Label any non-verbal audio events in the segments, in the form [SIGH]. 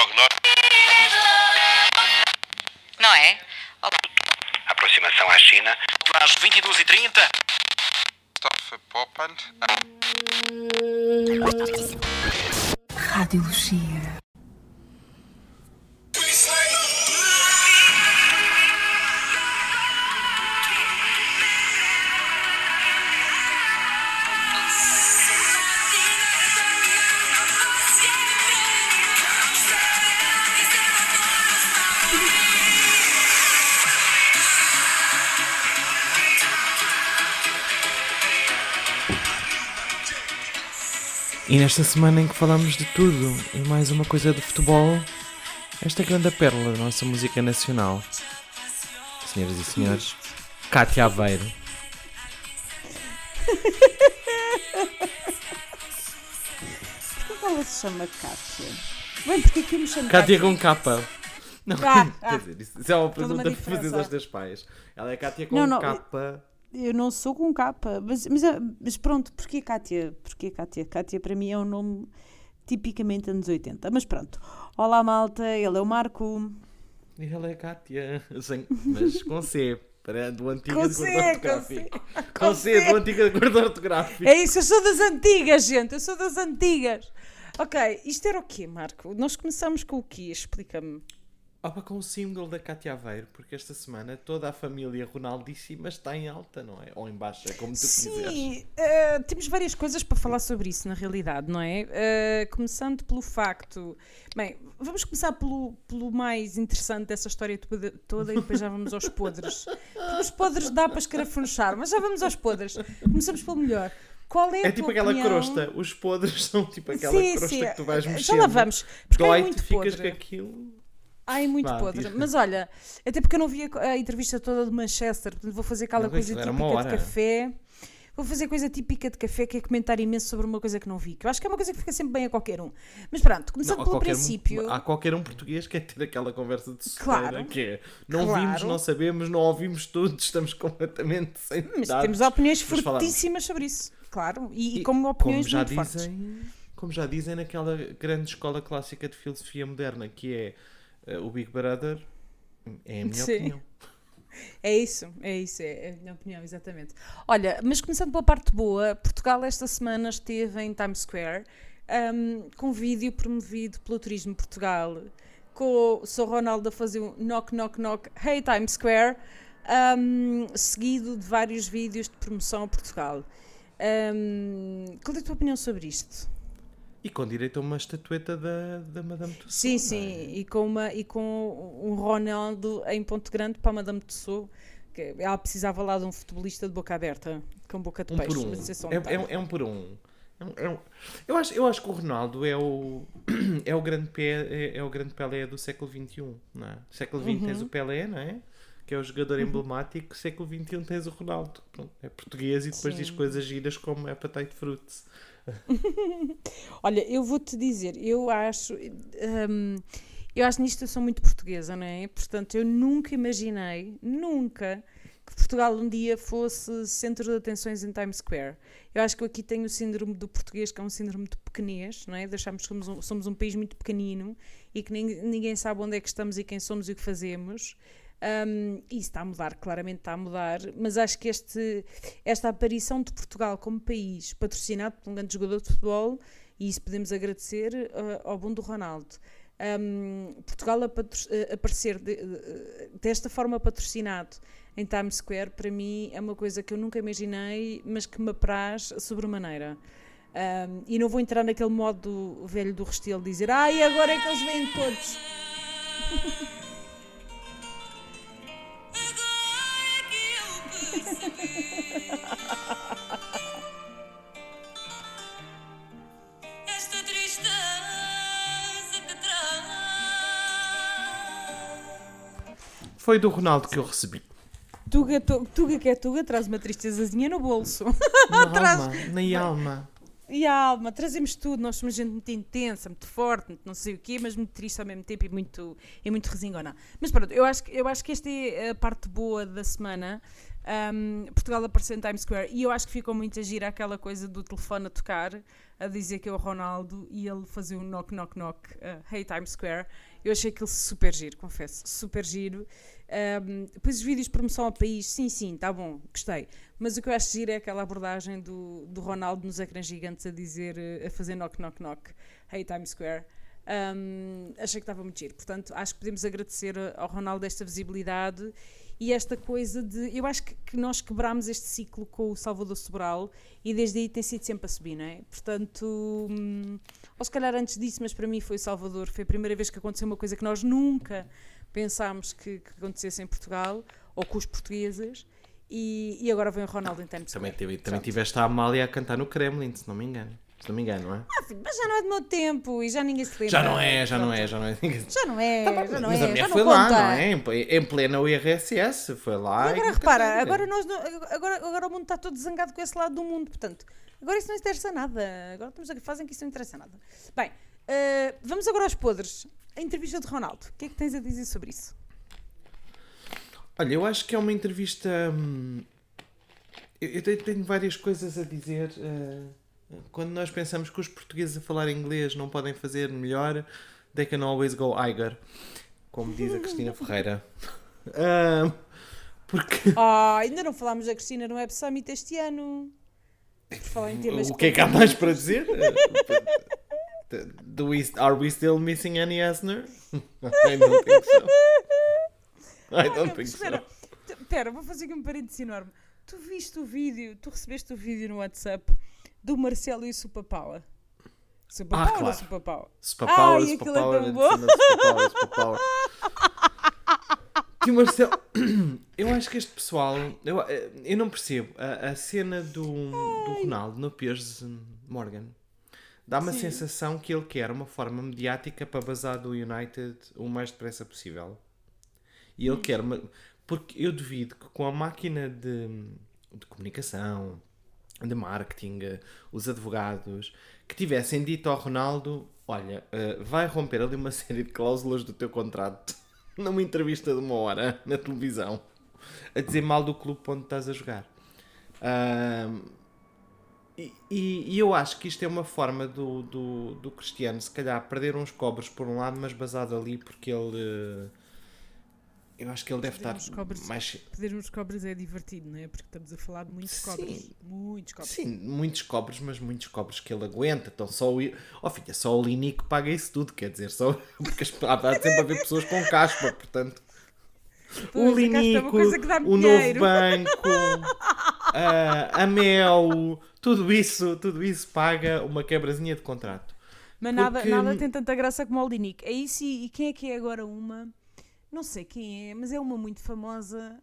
prognóstico. Não é? Olá. Aproximação à China. Às 22h30. Stoffe Poppand. E nesta semana em que falamos de tudo e mais uma coisa de futebol, esta grande pérola da nossa música nacional. Senhoras e senhores, Cátia Aveiro. Porquê que ela se chama Kátia? Bem, porque aqui me chamo Cátia com capa. Não, Ah, ah. [LAUGHS] quer dizer, isso, é uma pergunta fazes diferença. aos teus pais. Ela é Cátia com Não, não, capa. Eu não sou com capa, mas, mas, é- mas pronto, porquê Kátia? Porquê Kátia? Kátia para mim é um nome tipicamente anos 80. Mas pronto. Olá malta, ele é o Marco. E ela é Cátia, sem, [LAUGHS] mas com C. Para, do antigo Com de C, com ortográfico. C, [LAUGHS] Com com C, C. do antigo de ortográfico. É isso, eu sou das antigas, gente, eu sou das antigas. Ok, isto era o quê, Marco? Nós começamos com o quê? Explica-me. Opa, com o single da Cátia Aveiro, porque esta semana toda a família Ronaldíssima está em alta, não é? Ou em baixa, como tu quiseres. Sim, eh, temos várias coisas para falar sobre isso, na realidade, não é? Eh, começando pelo facto. Bem, vamos começar pelo, pelo mais interessante dessa história toda, toda e depois já vamos aos podres. Porque os podres dá para escarafunchar, mas já vamos aos podres. Começamos pelo melhor. Qual é É tipo aquela opinião? crosta, os podres [LAUGHS] são tipo aquela Sim, crosta sim, que tu vais já mexendo. lá vamos, porque é Dói-te, muito ficas podre. com aquilo. Ai, muito Vá, podre. diz. Mas olha, até porque eu não vi a, a entrevista toda de Manchester, portanto vou fazer aquela Não, coisa típica de café. Vou fazer coisa típica de café, que é comentar imenso sobre uma coisa que não vi. Que eu acho que é uma coisa que fica sempre bem a qualquer um. Mas pronto, começando Não, pelo qualquer um- princípio. há qualquer um português que é ter aquela conversa de soteira Claro. que é não Claro. vimos, não sabemos, não ouvimos tudo, estamos completamente sem Mas dados. temos opiniões fortíssimas sobre isso. Claro. E, e E como opiniões já muito fortes. dizem, Como já dizem naquela grande escola clássica de filosofia moderna que é o Big Brother, é a minha Sim. opinião. [LAUGHS] É isso, é isso, é é a minha opinião, exatamente. Olha, mas começando pela parte boa, Portugal esta semana esteve em Times Square um, com um vídeo promovido pelo Turismo Portugal, com o Sr. Ronaldo a fazer um knock, knock, knock, hey Times Square, um, seguido de vários vídeos de promoção a Portugal. Um, qual é a tua opinião sobre isto? E com direito a uma estatueta da, da Madame Tussauds. Sim, não sim, é? e com, uma, e com um Ronaldo em ponto grande para a Madame Tussauds, que ela precisava lá de um futebolista de boca aberta, com boca de Um peixe. por um. é um É, é- é um por um. É um- é um- Eu, acho, eu acho que o Ronaldo é o, [CLEARS THROAT] é o grande pé, é, é o grande Pelé do século XXI. Não é? Século XX Uhum. tens o Pelé, não é? Que é o jogador emblemático. Século XXI tens o Ronaldo. Pronto, é português e depois diz Sim. coisas giras como é Appetite Fruits. [LAUGHS] Olha, eu vou-te dizer, eu acho. hum, eu acho nisto eu sou muito portuguesa, não é? Portanto, eu nunca imaginei, nunca, que Portugal um dia fosse centro de atenções em Times Square. Eu acho que eu aqui tenho o síndrome do português, que é um síndrome de pequenez, não é? De acharmos que somos um, somos um país muito pequenino e que nin- ninguém sabe onde é que estamos e quem somos e o que fazemos. Um, e está a mudar, claramente está a mudar, mas acho que este, esta aparição de Portugal como país patrocinado por um grande jogador de futebol, e isso podemos agradecer uh, ao bom do Ronaldo. Um, Portugal a aparecer de- de- desta forma patrocinado em Times Square, para mim é uma coisa que eu nunca imaginei, mas que me apraz sobremaneira. Um, e não vou entrar naquele modo velho do Restelo dizer ai, agora é que eles vêm todos. [LAUGHS] Foi do Ronaldo que eu recebi. Tuga, tu- tuga que é Tuga, traz uma tristezazinha no bolso. Na [LAUGHS] Traz- alma, na alma. E a alma, trazemos tudo, nós somos gente muito intensa, muito forte, muito não sei o quê, mas muito triste ao mesmo tempo e muito, e muito resingona. Mas pronto, eu acho, que- eu acho que esta é a parte boa da semana, Um, Portugal apareceu em Times Square e eu acho que ficou muito a gira aquela coisa do telefone a tocar, a dizer que é o Ronaldo e ele fazer um knock knock knock, uh, hey Times Square. Eu achei aquilo super giro, confesso, super giro. Um, depois os vídeos de promoção ao país, sim, sim, tá bom, gostei. Mas o que eu acho giro é aquela abordagem do, do Ronaldo nos ecrãs gigantes a dizer, eh, a fazer knock knock knock, hey Times Square. Um, achei que estava muito giro. Portanto, acho que podemos agradecer ao Ronaldo esta visibilidade e esta coisa de. Eu acho que, que nós quebramos este ciclo com o Salvador Sobral e desde aí tem sido sempre a subir, não é? Portanto, hum, ou se calhar antes disso, mas para mim foi o Salvador. Foi a primeira vez que aconteceu uma coisa que nós nunca pensámos que, que acontecesse em Portugal ou com os portugueses. E, e agora vem o Ronaldo em Times Também, tive, também tiveste a Amália a cantar no Kremlin, se não me engano. Se não me engano, não é? ah, filho, mas já não é do meu tempo e já ninguém se lembra. Já não é, já não é, já não é. Já não é, já não Mas é. a mulher foi lá, conta. não é? Em ple- Em plena URSS, foi lá. E agora e repara, agora, nós agora, agora o mundo está todo zangado com esse lado do mundo, portanto, agora isso não interessa nada. Agora estamos a fazem que isso não interessa nada. Bem, eh, vamos agora aos podres. A entrevista de Ronaldo. O que é que tens a dizer sobre isso? Olha, eu acho que é uma entrevista. hum, Eu, eu tenho, várias coisas a dizer. eh, quando nós pensamos que os portugueses a falar inglês não podem fazer melhor, they can always go Iger. Como diz a Cristina Ferreira. [LAUGHS] Ah, porque. Ah, ainda não falámos da Cristina no Web Summit este ano. Por falar em temas O que é que há mais para dizer? Do we, are we still missing Annie Asner? [LAUGHS] I don't think so. I don't Olha, think so. espera, t- espera, vou fazer aqui um parênteses enorme. Tu viste o vídeo, tu recebeste o vídeo no WhatsApp do Marcelo e o Supapaua? Supapaua Ah, ou claro. Superpower, Ai, é superpower, tão bom. superpower, superpower. Que o Marcelo. [COUGHS] Eu acho que este pessoal. Eu, eu não percebo. A, a cena do, do Ronaldo no Piers Morgan dá-me a sensação que ele quer uma forma mediática para bazar do United o mais depressa possível. E ele quer. Uma, porque eu duvido que com a máquina de, de comunicação, de marketing, eh, os advogados, que tivessem dito ao Ronaldo: Olha, eh, vai romper ali uma [LAUGHS] série de cláusulas do teu contrato [LAUGHS] numa entrevista de uma hora na televisão a dizer mal do clube onde estás a jogar. Ahm, e, e- eu acho que isto é uma forma do, do, do Cristiano, se calhar, perder uns cobres por um lado, mas basado ali porque ele. Eu acho que ele deve estar uns cobres. mais. Pedir uns cobres é divertido, não é? Porque estamos a falar de muitos Sim. cobres. Muitos cobres. Sim, muitos cobres, mas muitos cobres que ele aguenta. Então só o. Oh, filha, só o Linico paga isso tudo, quer dizer, só. [LAUGHS] Porque há há sempre a ver pessoas com caspa, portanto. Pois, o a caspa é Linico, que o novo banco, a, a Mel, tudo isso, tudo isso paga uma quebrazinha de contrato. Mas nada, Porque- nada tem tanta graça como o Aldinic. É isso e, e quem é que é agora uma? Não sei quem é, mas é uma muito famosa.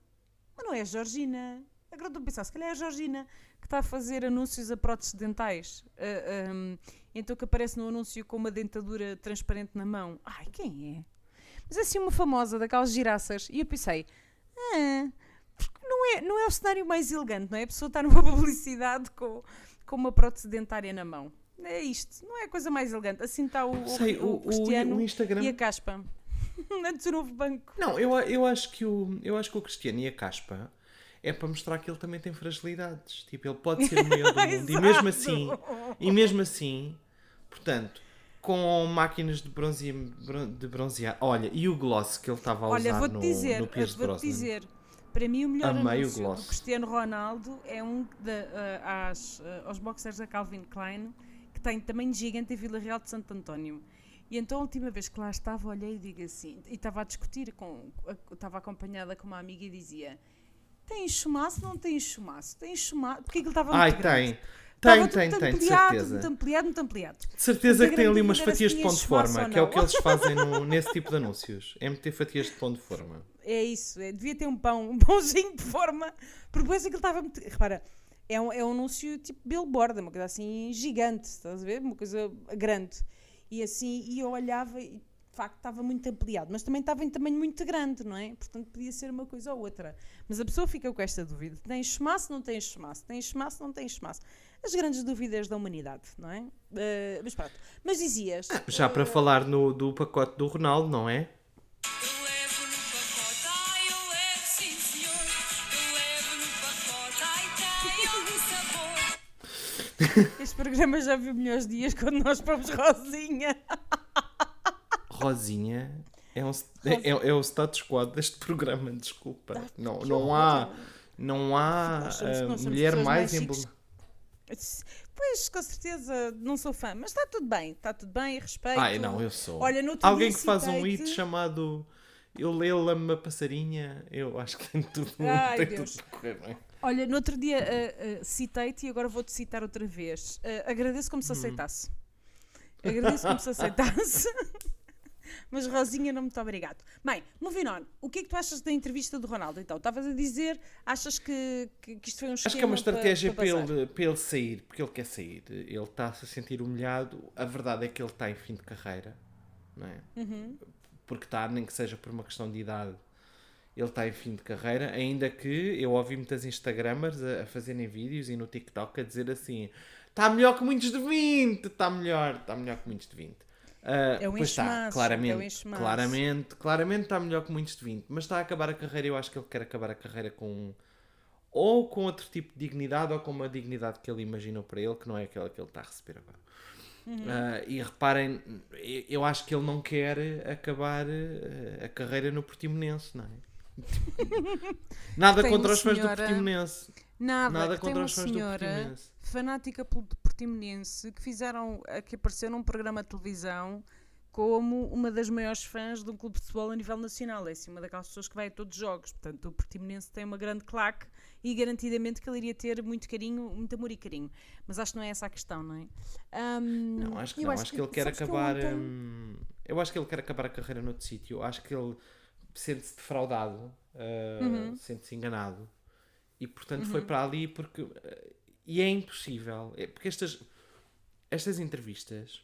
Mas não é a Georgina. Agora estou a pensar, se calhar é a Georgina que está a fazer anúncios a próteses dentais. Ah, ahm, então que aparece no anúncio com uma dentadura transparente na mão. Ai, quem é? Mas é assim uma famosa daquelas giraças. E eu pensei, ah, porque não é, não é o cenário mais elegante, não é? A pessoa está numa [LAUGHS] publicidade com, com uma prótese dentária na mão. É isto, não é a coisa mais elegante. Assim está o, o- Sei, o, o, Cristiano o Instagram. e a Caspa. [LAUGHS] Antes do novo banco. Não, eu, eu, acho que o, eu acho que o Cristiano e a Caspa é para mostrar que ele também tem fragilidades. Tipo, ele pode ser o [LAUGHS] maior do mundo. e mesmo assim, e mesmo assim, portanto, com máquinas de, bronze, de bronzear. Olha, e o gloss que ele estava a Olha, usar no, dizer, no Pierce vou-te Brosnan. dizer, para mim o melhor Amei o anúncio gloss. do Cristiano Ronaldo é um de, ah, às, ah, aos boxers da Calvin Klein, que tem tamanho gigante em Vila Real de Santo António. E então a última vez que lá estava, olhei e digo assim, e estava a discutir, com, estava acompanhada com uma amiga e dizia tem chumaço, não tem chumaço? Tem chumaço? Porque aquilo estava Ai, muito grande. tem. Estava Tem, tem, tem, de certeza. Muito ampliado, muito ampliado. De certeza Muito que tem ali grande umas fatias de pão de forma, que é o que eles fazem no- [LAUGHS] nesse tipo de anúncios. É meter fatias de pão de forma. É isso, é, devia ter um pão, um pãozinho de forma, porque depois aquilo estava muito. Repara, é um, é um anúncio tipo billboard, uma coisa assim gigante, estás a ver? Uma coisa grande. E assim, e eu olhava e de facto estava muito ampliado, mas também estava em tamanho muito grande, não é? Portanto podia ser uma coisa ou outra. Mas a pessoa fica com esta dúvida: tem chumaço, não tem chumaço? Tem chumaço, não tem chumaço? As grandes dúvidas da humanidade, não é? Eh, mas pronto. Mas dizias. Já para falar no, do pacote do Ronaldo, não é? [LAUGHS] Este programa já viu melhores dias quando nós fomos Rosinha. [LAUGHS] Rosinha é, um, é, é o status quo deste programa, desculpa. Não, não há, não há Nós somos- ah, nós somos mulher mais mais emblemática. Pois, com certeza, não sou fã, mas está tudo bem, está tudo bem, respeito. Ai, não, eu sou. Olha, no Alguém que faz um hit chamado Eu Leila-me uma passarinha, eu acho que tem tudo, Ai, tem Deus. tudo para correr bem. Olha, no outro dia ah, ah, citei-te e agora vou-te citar outra vez. Ah, agradeço como se Uhum. aceitasse. Agradeço como se aceitasse. [LAUGHS] Mas Rosinha, não muito obrigado. Bem, moving on. O que é que tu achas da entrevista do Ronaldo? Então, estavas a dizer, achas que, que, que isto foi um Acho que é uma estratégia para, para, ele, para ele sair, porque ele quer sair. Ele está-se a sentir humilhado. A verdade é que ele está em fim de carreira, não é? Uhum. Porque está, nem que seja por uma questão de idade, ele está em fim de carreira. Ainda que eu ouvi muitas Instagramers a, a fazerem vídeos e no TikTok a dizer assim: está melhor que muitos de 20, está melhor, está melhor que muitos de 20. Ah, É um pois está, enxumaço, é um claramente, claramente, claramente está melhor que muitos de 20, mas está a acabar a carreira. Eu acho que ele quer acabar a carreira com ou com outro tipo de dignidade ou com uma dignidade que ele imaginou para ele, que não é aquela que ele está a receber agora. Uhum. Ah, e reparem, eu- eu acho que ele não quer acabar eh, a carreira no Portimonense, não é? [LAUGHS] Nada Tem contra os fãs senhora- do Portimonense. Nada, Nada que contra os fãs do senhora Portimonense. fanática pelo Portimonense que fizeram, que apareceu num programa de televisão como uma das maiores fãs de um clube de futebol a nível nacional. É assim, uma daquelas pessoas que vai a todos os jogos. Portanto, o Portimonense tem uma grande claque e garantidamente que ele iria ter muito carinho, muito amor e carinho. Mas acho que não é essa a questão, não é? Ahm, Não, acho que não. Acho, que ele quer sabes que eu acabar. ontem- hum, eu acho que ele quer acabar a carreira noutro sítio. Acho que ele sente-se defraudado, uh, Uhum. sente-se enganado. E portanto foi para ali porque. uh, e é impossível. É, porque estas, estas entrevistas.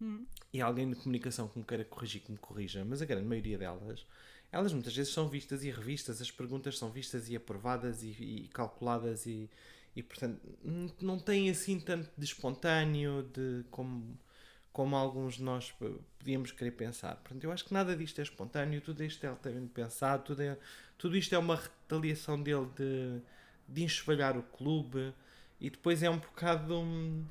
Hum. E alguém de comunicação que me queira corrigir, que me corrija, mas a grande maioria delas, elas muitas vezes são vistas e revistas, as perguntas são vistas e aprovadas e, e calculadas e, e portanto não tem assim tanto de espontâneo de como, como alguns de nós podíamos querer pensar. Portanto, eu acho que nada disto é espontâneo, tudo isto é altamente pensado, tudo, é, tudo isto é uma retaliação dele de, de enxovalhar o clube e depois é um bocado hum,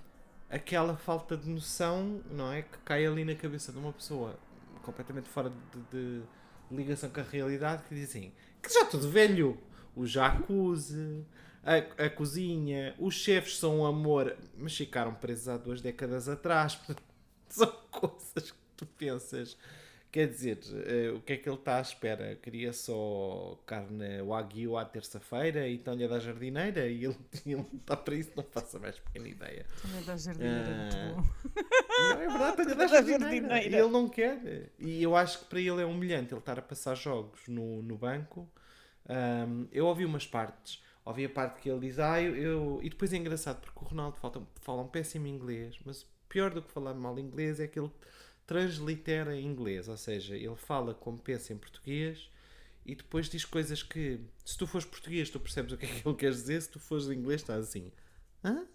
aquela falta de noção, não é? Que cai ali na cabeça de uma pessoa completamente fora de, de ligação com a realidade que diz assim: que já tudo velho, o jacuzzi, a, a cozinha, os chefes são um amor, mas ficaram presos há duas décadas atrás. [LAUGHS] São coisas que tu pensas. Quer dizer, eh, o que é que ele está à espera? Queria só carne wagyu à terça-feira e estão-lhe a dar jardineira [LAUGHS] e ele, está para isso, não faço a mais pequena ideia. Também da jardineira, Ah, muito bom. Não, é verdade, tenho [LAUGHS] a dar Da jardineira. jardineira. E ele não quer. E eu acho que para ele é humilhante ele estar a passar jogos no, no banco. Ahm, eu ouvi umas partes. Ouvi a parte que ele diz, ah, eu, eu-" E depois é engraçado porque o Ronaldo fala, fala um péssimo inglês, mas pior do que falar mal inglês é que ele translitera em inglês. Ou seja, ele fala como pensa em português e depois diz coisas que, se tu fores português, tu percebes o que é que ele quer dizer, se tu fores inglês, estás assim. Hã?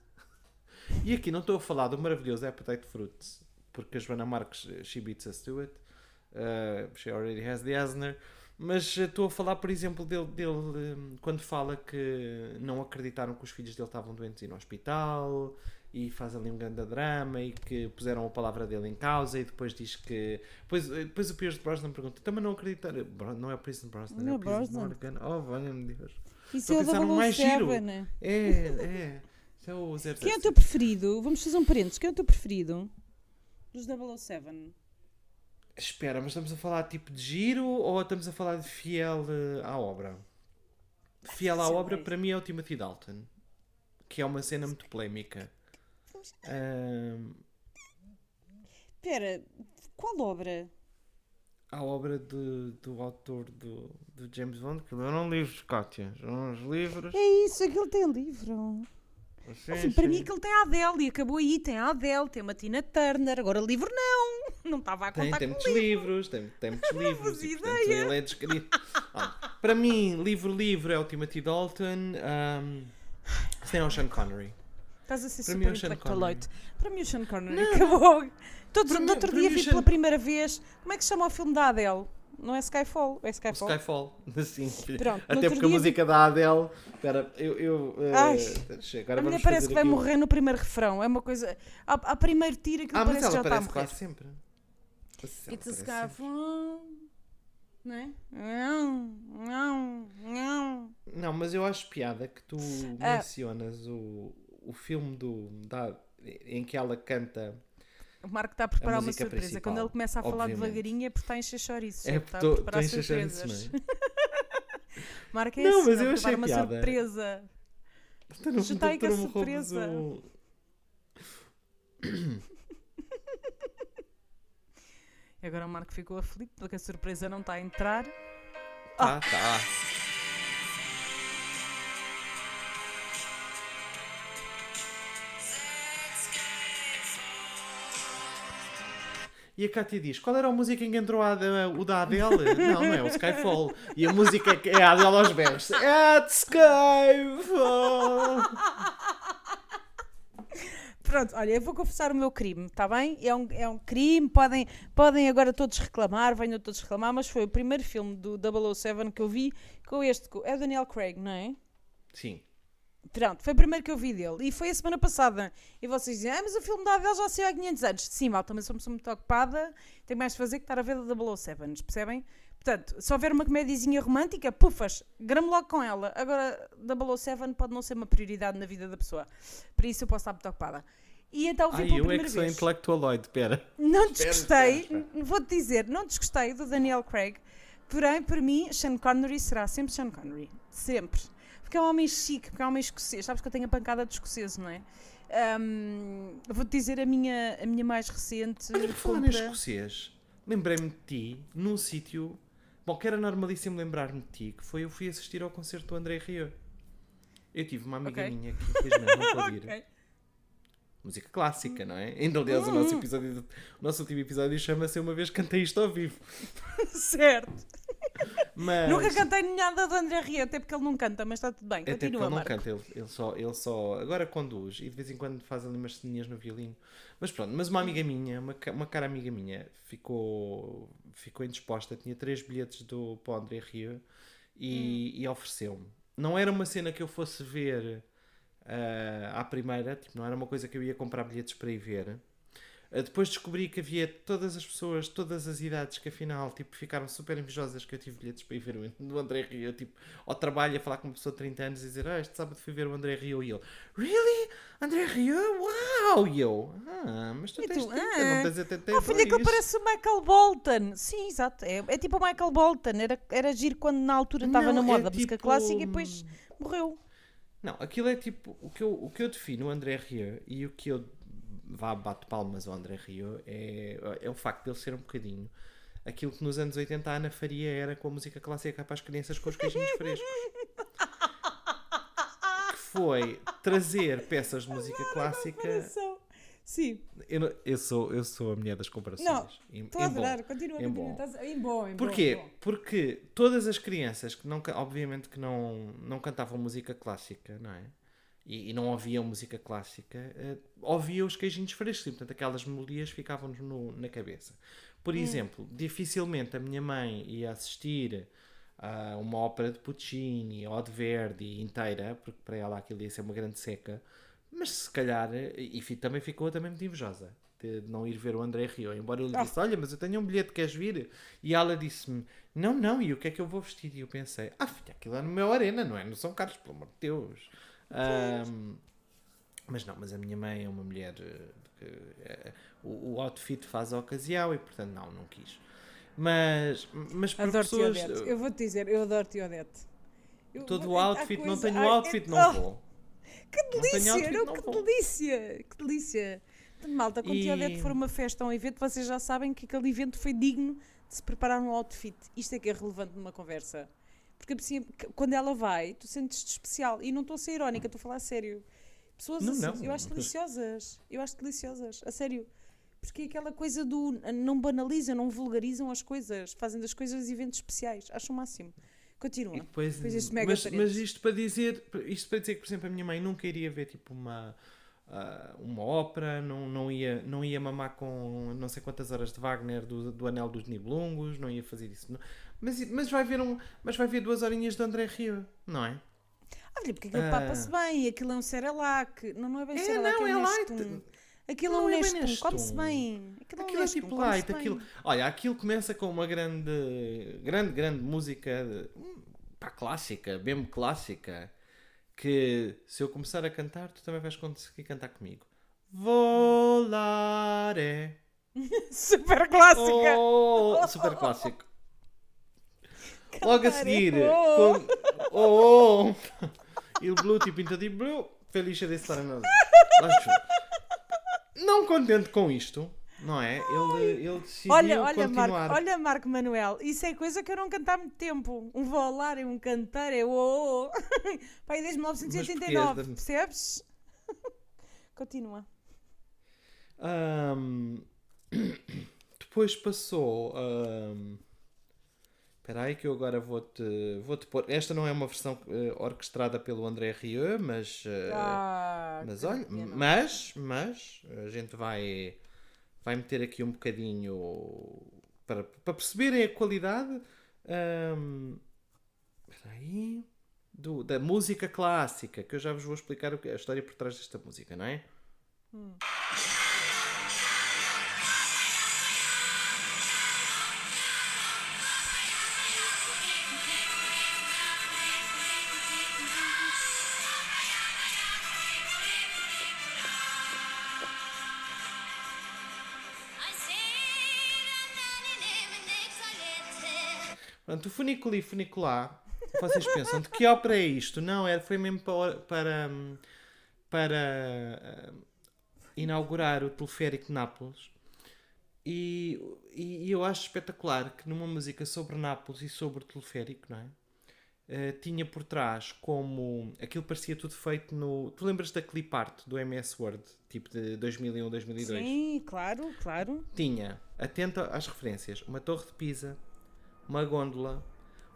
E aqui não estou a falar do maravilhoso Appetite Fruits, porque a Joana Marques, eh, she beats us to it. Uh, she already has the Asner. Mas estou a falar, por exemplo, dele, dele eh, quando fala que não acreditaram que os filhos dele estavam doentes e no hospital e faz ali um grande drama e que puseram a palavra dele em causa e depois diz que. Depois, eh, depois o Pierce Brosnan pergunta: também não acreditaram? Bro- Não é o Pierce Brosnan, Não é é o Pierce. Morgan. Oh, valha-me Deus. Estou é a o pensar no mais 007, giro. né? É, é. É o 007. Quem é o teu preferido? Vamos fazer um parênteses. Quem é o teu preferido? Dos 007. Espera, mas estamos a falar tipo de giro ou estamos a falar de fiel eh, à obra? Fiel à obra para mim é o Timothy Dalton, que é uma cena muito polémica. Espera, qual obra? a obra de- do autor do, do James Bond, que leram livros, Kátia. São uns livros. É isso, aquele tem livro. Sim, Assim, para sim. mim aquele tem a Adele e acabou aí. Tem a Adele, tem uma Tina Turner. Agora livro não. [LAUGHS] Não estava a Tem, contar tem com muitos livros, tem, tem muitos [LAUGHS] livros e portanto ele é descrito. Olha, para mim, livro livre é o Timothy Dalton. Um, tem o Sean Connery. Estás a ser Para super é Sean intelectualoide. Para mim o Sean Connery acabou. Todos, Para no outro dia vi Sean- pela primeira vez. Como é que se chama o filme da Adele? não é Skyfall, é O Skyfall. [LAUGHS] Skyfall. Assim, Pronto, até porque a música da Adele. Espera, eu. eu eh, Ai, deixa, agora A mulher parece que vai um- morrer no primeiro refrão. É uma coisa. Ao, ao primeiro tiro aquilo Ah, mas parece que já está a morrer. quase sempre. Mas ela It's a Skyfall. Não é? Não, não, não. Não, mas eu acho piada que tu Ah. mencionas o, o filme do, da, em que ela canta. O Marco está a preparar uma música surpresa. principal, Quando ele começa a falar obviamente. devagarinho é porque está a encher chouriços. É está porque a preparar surpresas. é? [LAUGHS] Marco é Não, mas eu achei uma piada. surpresa. Tu não, Chuta aí me roubes surpresa. [COUGHS] E agora o Marco ficou aflito porque a surpresa não está a entrar. Tá, tá. E a Cátia diz: qual era a música em que entrou a, a- o da Adele? Não, não é o Skyfall. E a música é a Adele aos berros: At Skyfall. Pronto, olha, eu vou confessar o meu crime, está bem? É um, é um crime, podem, podem agora todos reclamar, venham todos reclamar, mas foi o primeiro filme do 007 que eu vi com este. É o Daniel Craig, não é? Sim. Pronto, foi o primeiro que eu vi dele. E foi a semana passada. E vocês dizem, ah, mas o filme da Adele já saiu há 500 anos. Sim, malta, mas sou muito ocupada, tenho mais de fazer que estar a ver da 007, percebem? Portanto, se houver uma comédiazinha romântica, pufas, gramo logo com ela. Agora, 007 pode não ser uma prioridade na vida da pessoa. Por isso eu posso estar muito ocupada. E então vi Ai, pela eu é primeira que sou vez. intelectualoide, pera. Não desgostei, vou-te dizer, não desgostei do Daniel Craig, porém, para mim, Sean Connery será sempre Sean Connery. Sempre. Porque é um homem chique, porque é um homem escocês. Sabes que eu tenho a pancada de escoceses, não é? Ahm, vou-te dizer a minha, a minha mais recente Olha, falar em compra. escocês, lembrei-me de ti num sítio. Bom, que era normalíssimo lembrar-me de ti, que foi eu fui assistir ao concerto do André Rio. Eu tive uma amiga Ok. minha que infelizmente não [LAUGHS] pôde ir. Ok. Música clássica, não é? Ainda aliás o nosso episódio, o nosso último episódio chama-se Uma vez cantei isto ao vivo. [LAUGHS] Certo. Mas Nunca cantei nada do André Rio, até porque ele não canta, mas está tudo bem. até porque Continua, ele não Marco. canta, ele, ele só, ele só agora conduz e de vez em quando faz ali umas ceninhas no violino. Mas pronto, mas uma amiga minha, uma, uma cara amiga minha, ficou, ficou indisposta, tinha três bilhetes do, para o André Rio e, Hum. e ofereceu-me. Não era uma cena que eu fosse ver ah, à primeira, tipo, não era uma coisa que eu ia comprar bilhetes para ir ver. Ah, depois descobri que havia todas as pessoas, todas as idades, que afinal tipo, ficaram super invejosas que eu tive bilhetes para ir ver o [LAUGHS] André Rio. Tipo, ao trabalho a falar com uma pessoa de 30 anos e dizer: Ah, este sábado fui ver o André Rio. E ele: Really? André Rio? Uau! E eu: Ah, mas tu E tens tu, 30, "Ah, não tens 82. Oh, filha, que ele parece o Michael Bolton. Sim, exato. É, é tipo o Michael Bolton. Era, era giro quando na altura estava na é moda a música tipo- clássica e depois morreu. Não, aquilo é tipo o que eu, o que eu defino o André Rio e o que eu vá bato palmas ao André Rio é, é o facto de ele ser um bocadinho aquilo que nos anos 80 a Ana Faria era com a música clássica para as crianças com os queijinhos frescos. que foi trazer peças de música clássica. Sim, Eu, não- eu sou, eu sou a mulher das comparações. Não, Em- estou a adorar. Continua, em bom. Em bom, em bom, Porquê? bom. Porque todas as crianças que não, obviamente que não, não cantavam música clássica, não é? E, e não ouviam música clássica, eh, ouviam os queijinhos frescos, e portanto aquelas melodias ficavam-nos no- na cabeça. Por exemplo, dificilmente a minha mãe ia assistir a uma ópera de Puccini ou de Verdi inteira, porque para ela aquilo ia ser uma grande seca, mas se calhar, e também ficou também muito invejosa de não ir ver o André Rio, embora eu lhe disse, olha, mas eu tenho um bilhete, queres vir? E ela disse-me, não, não, e o que é que eu vou vestir? E eu pensei, ah filha, aquilo é no meu arena, não é? No São Carlos, pelo amor de Deus. Ahm, mas não, mas a minha mãe é uma mulher eh, que eh, o, o outfit faz a ocasião e portanto não, não quis. Mas, mas para Adoro-te, pessoas, Odete. Eu vou-te dizer, eu adoro-te, Odete. Eu todo vou- o outfit, não coisa- tenho ai, outfit, é- não Oh, vou. Que tenho delícia! outfit, não, não que vou. delícia! Que delícia! Malta, quando E- e... Odete for uma festa ou um evento, vocês já sabem que aquele evento foi digno de se preparar um outfit. Isto é que é relevante numa conversa. Porque assim, quando ela vai, tu sentes-te especial. E não estou a ser irónica, estou a falar a sério. Pessoas Não, assim, não. eu acho deliciosas. Eu acho deliciosas, a sério. Porque é aquela coisa do não banalizam, não vulgarizam as coisas, fazem das coisas eventos especiais. Acho o máximo. Continua. E depois, Depois este mega mas, mas isto para dizer, isto para dizer que, por exemplo, a minha mãe nunca iria ver tipo uma ah, uma ópera, não, não, ia, não ia mamar com não sei quantas horas de Wagner do, do Anel dos Nibelungos, não ia fazer isso. não. Mas, mas, vai ver um, mas vai ver duas horinhas de André Rio, não é? Olha, porque aquilo Ah. papa-se bem, aquilo é um Cerelac. Não, não é bem É, Cerelac, não, é, é um light. Aquilo Não é um é bem Nestum, come-se bem. Aquilo, Aquilo é um é Nestum, tipo light, bem. aquilo, olha, aquilo começa com uma grande, grande, grande música, de- pá, clássica, mesmo clássica, que se eu começar a cantar, tu também vais conseguir cantar comigo. Volare. [LAUGHS] Super clássica. Oh, [LAUGHS] super clássico. [LAUGHS] Logo a seguir, com, oh, oh, il blu ti pinta di blu, felice di stare nós. Não contente com isto, não é? Ele, ele decidiu Olha, olha, continuar. Marco, olha, Marco Manuel, isso é coisa que eu não canto há muito tempo. Um volar é um cantar, é o oh, oh. Pai, desde 1989, porquê? percebes? [LAUGHS] Continua. Ahm, [COUGHS] depois passou. ahm, Espera aí que eu agora vou-te vou -te pôr. Esta não é uma versão eh, orquestrada pelo André Rieu, mas. eh, Ah, mas olha, mas, mas a gente vai, vai meter aqui um bocadinho para, para perceberem a qualidade ahm, espera aí, do, da música clássica, que eu já vos vou explicar que- a história por trás desta música, não é? Portanto, o funicular e funicular, vocês pensam, de que ópera é isto? Não, era, foi mesmo para, para, para hum, inaugurar o teleférico de Nápoles. E, e, e eu acho espetacular que numa música sobre Nápoles e sobre o teleférico, não é? Eh, tinha por trás como aquilo parecia tudo feito no. Tu lembras da clip art do MS Word, tipo de 2001, 2002? Sim, claro, claro. tinha, atenta às referências, uma torre de Pisa, uma gôndola,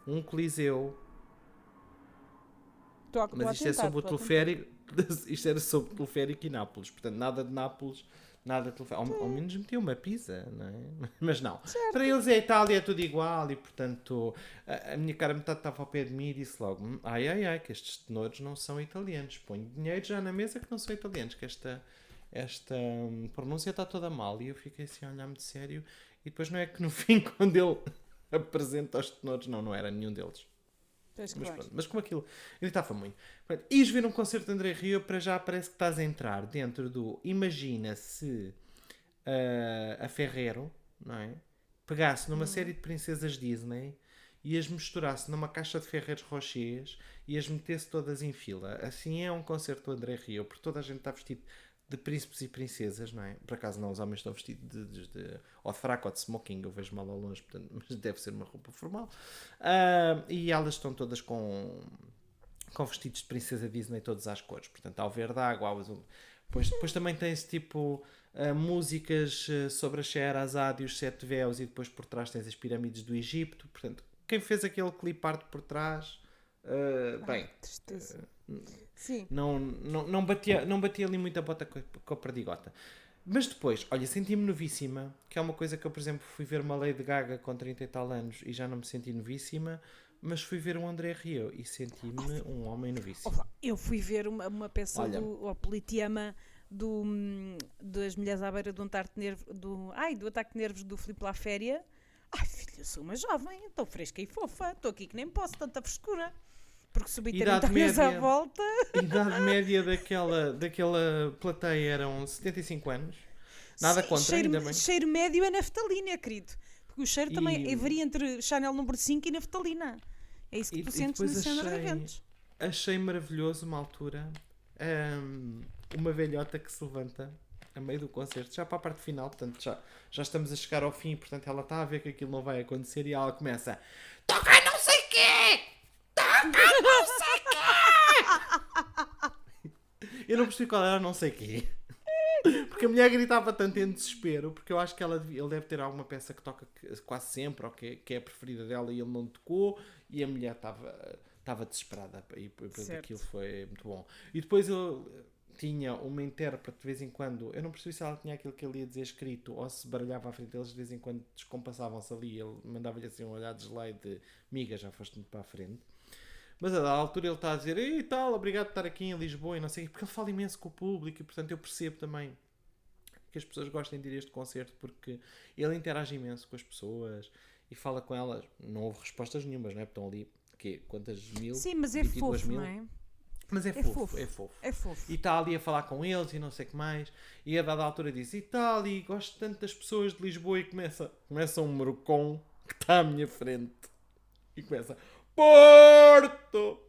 um coliseu, a, a mas isto é tentar, sobre o a teleférico, [LAUGHS] isto era sobre o teleférico e Nápoles, portanto nada de Nápoles, nada de teleférico, ao, ao menos metia uma Pisa, não é? [LAUGHS] Mas não, para eles é Itália, é tudo igual e portanto a, a minha cara metade estava ao pé de mim e disse logo, "Hum, ai ai ai, que estes tenores não são italianos, ponho dinheiro já na mesa que não são italianos, que esta esta hum, pronúncia está toda mal. E eu fiquei assim a olhar-me de sério. E depois não é que no [LAUGHS] fim quando ele apresenta os tenores, não, não era nenhum deles. Mas, claro. pronto, mas como aquilo gritava muito. Pronto, ires ver um concerto de André Rio, para já parece que estás a entrar dentro do. Imagina se ah, a Ferrero, não é? Pegasse numa série de princesas Disney e as misturasse numa caixa de Ferreiros Rochers e as metesse todas em fila. Assim é um concerto do André Rio, porque toda a gente está vestido de príncipes e princesas, não é? Por acaso não, os homens estão vestidos de, de, de- ou de fraco ou de smoking, eu vejo mal ao longe, portanto, [LAUGHS] mas deve ser uma roupa formal. Ah, e elas estão todas com, com vestidos de princesa Disney todos às cores, portanto, há o verde água, há o azul. Depois, depois também tem esse tipo ah, músicas ah, sobre a Sherazade e os Sete Véus, e depois por trás tens as pirâmides do Egito. Portanto, quem fez aquele clipe arte por trás, ah, bem, Tristeza. Sim. não, não, não, batia, não batia ali muita bota com a, com a perdigota. Mas depois, olha, senti-me novíssima, que é uma coisa que eu, por exemplo, fui ver uma Lady Gaga com 30 e tal anos e já não me senti novíssima, mas fui ver um André Rio e senti-me um homem novíssimo. Eu fui ver uma, uma peça Olha. do o Politeama do, das Mulheres à Beira do ataque de nervos do, ai, do ataque de nervos do Filipe La Féria. Ai, filho, eu sou uma jovem, estou fresca e fofa, estou aqui que nem posso, tanta frescura. Porque subi Idade 30 anos à volta. A idade [LAUGHS] média daquela, daquela plateia eram 75 anos. Nada Sim, contra, cheiro, ainda bem. cheiro médio é naftalina, querido. Porque o cheiro também E- varia entre Chanel número 5 e naftalina. É isso que E- tu e sentes na cena de eventos. Achei maravilhoso uma altura hum, uma velhota que se levanta a meio do concerto, já para a parte final, portanto já, já estamos a chegar ao fim, portanto ela está a ver que aquilo não vai acontecer e ela começa Toca não sei quê! Toca não sei quê! Eu não percebi qual era não sei quê. Porque a mulher gritava tanto em desespero, porque eu acho que ela ele deve ter alguma peça que toca quase sempre, ou que, que é a preferida dela e ele não tocou, e a mulher estava estava desesperada. E portanto, aquilo foi muito bom. E depois eu tinha uma intérprete de vez em quando. Eu não percebi se ela tinha aquilo que ele ia dizer escrito ou se baralhava à frente deles de vez em quando descompassavam-se ali. Ele mandava-lhe assim um olhar de slide de miga, já foste muito para a frente. Mas a da altura ele está a dizer e tal, obrigado por estar aqui em Lisboa e não sei o quê", porque ele fala imenso com o público e portanto eu percebo também que as pessoas gostem de ir a este concerto porque ele interage imenso com as pessoas e fala com elas. Não houve respostas nenhumas, não é? Porque Estão ali, quê? Quantas mil? Sim, mas é 22 fofo, mil? não é? Mas é, É fofo, fofo. é fofo. É fofo. E está ali a falar com eles e não sei o que mais. E a dada altura diz: E tal, e gosto tanto das pessoas de Lisboa. E começa, começa um morcom que está à minha frente. E começa: Porto!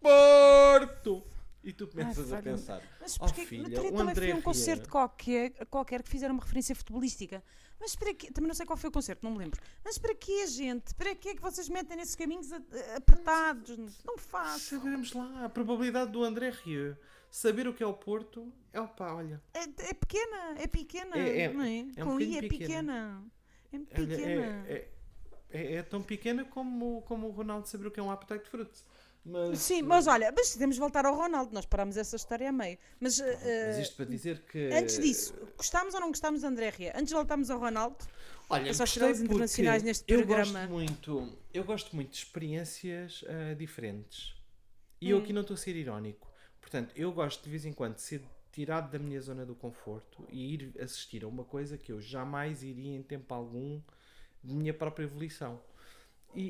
Porto! E tu começas a pensar: Mas Oh porque filha, outro dia o também foi um concerto qualquer, qualquer que fizeram uma referência futebolística. Mas para quê? Também não sei qual foi o concerto, não me lembro. Mas para quê, gente? Para quê que vocês metem nesses caminhos apertados? Não façam. Sabemos lá, a probabilidade do André Rieu saber o que é o Porto é opá, olha. É, é pequena, é pequena. É- é- não é? é um Com I é pequena. pequena. É Olha, pequena. é, é, é, é tão pequena como, como o Ronaldo saber o que é um appetite de fruits. Mas, Sim, mas olha, mas temos de voltar ao Ronaldo. Nós parámos essa história a meio. Mas, Mas eh, isto para dizer que. antes disso, gostámos ou não gostámos de André Ria? Antes de voltarmos ao Ronaldo, Olha, As gostei estrelas internacionais neste eu programa. Gosto muito, eu gosto muito de experiências ah, diferentes. E eu aqui não estou a ser irónico. Portanto, eu gosto de vez em quando de ser tirado da minha zona do conforto e ir assistir a uma coisa que eu jamais iria em tempo algum de minha própria evolução. E,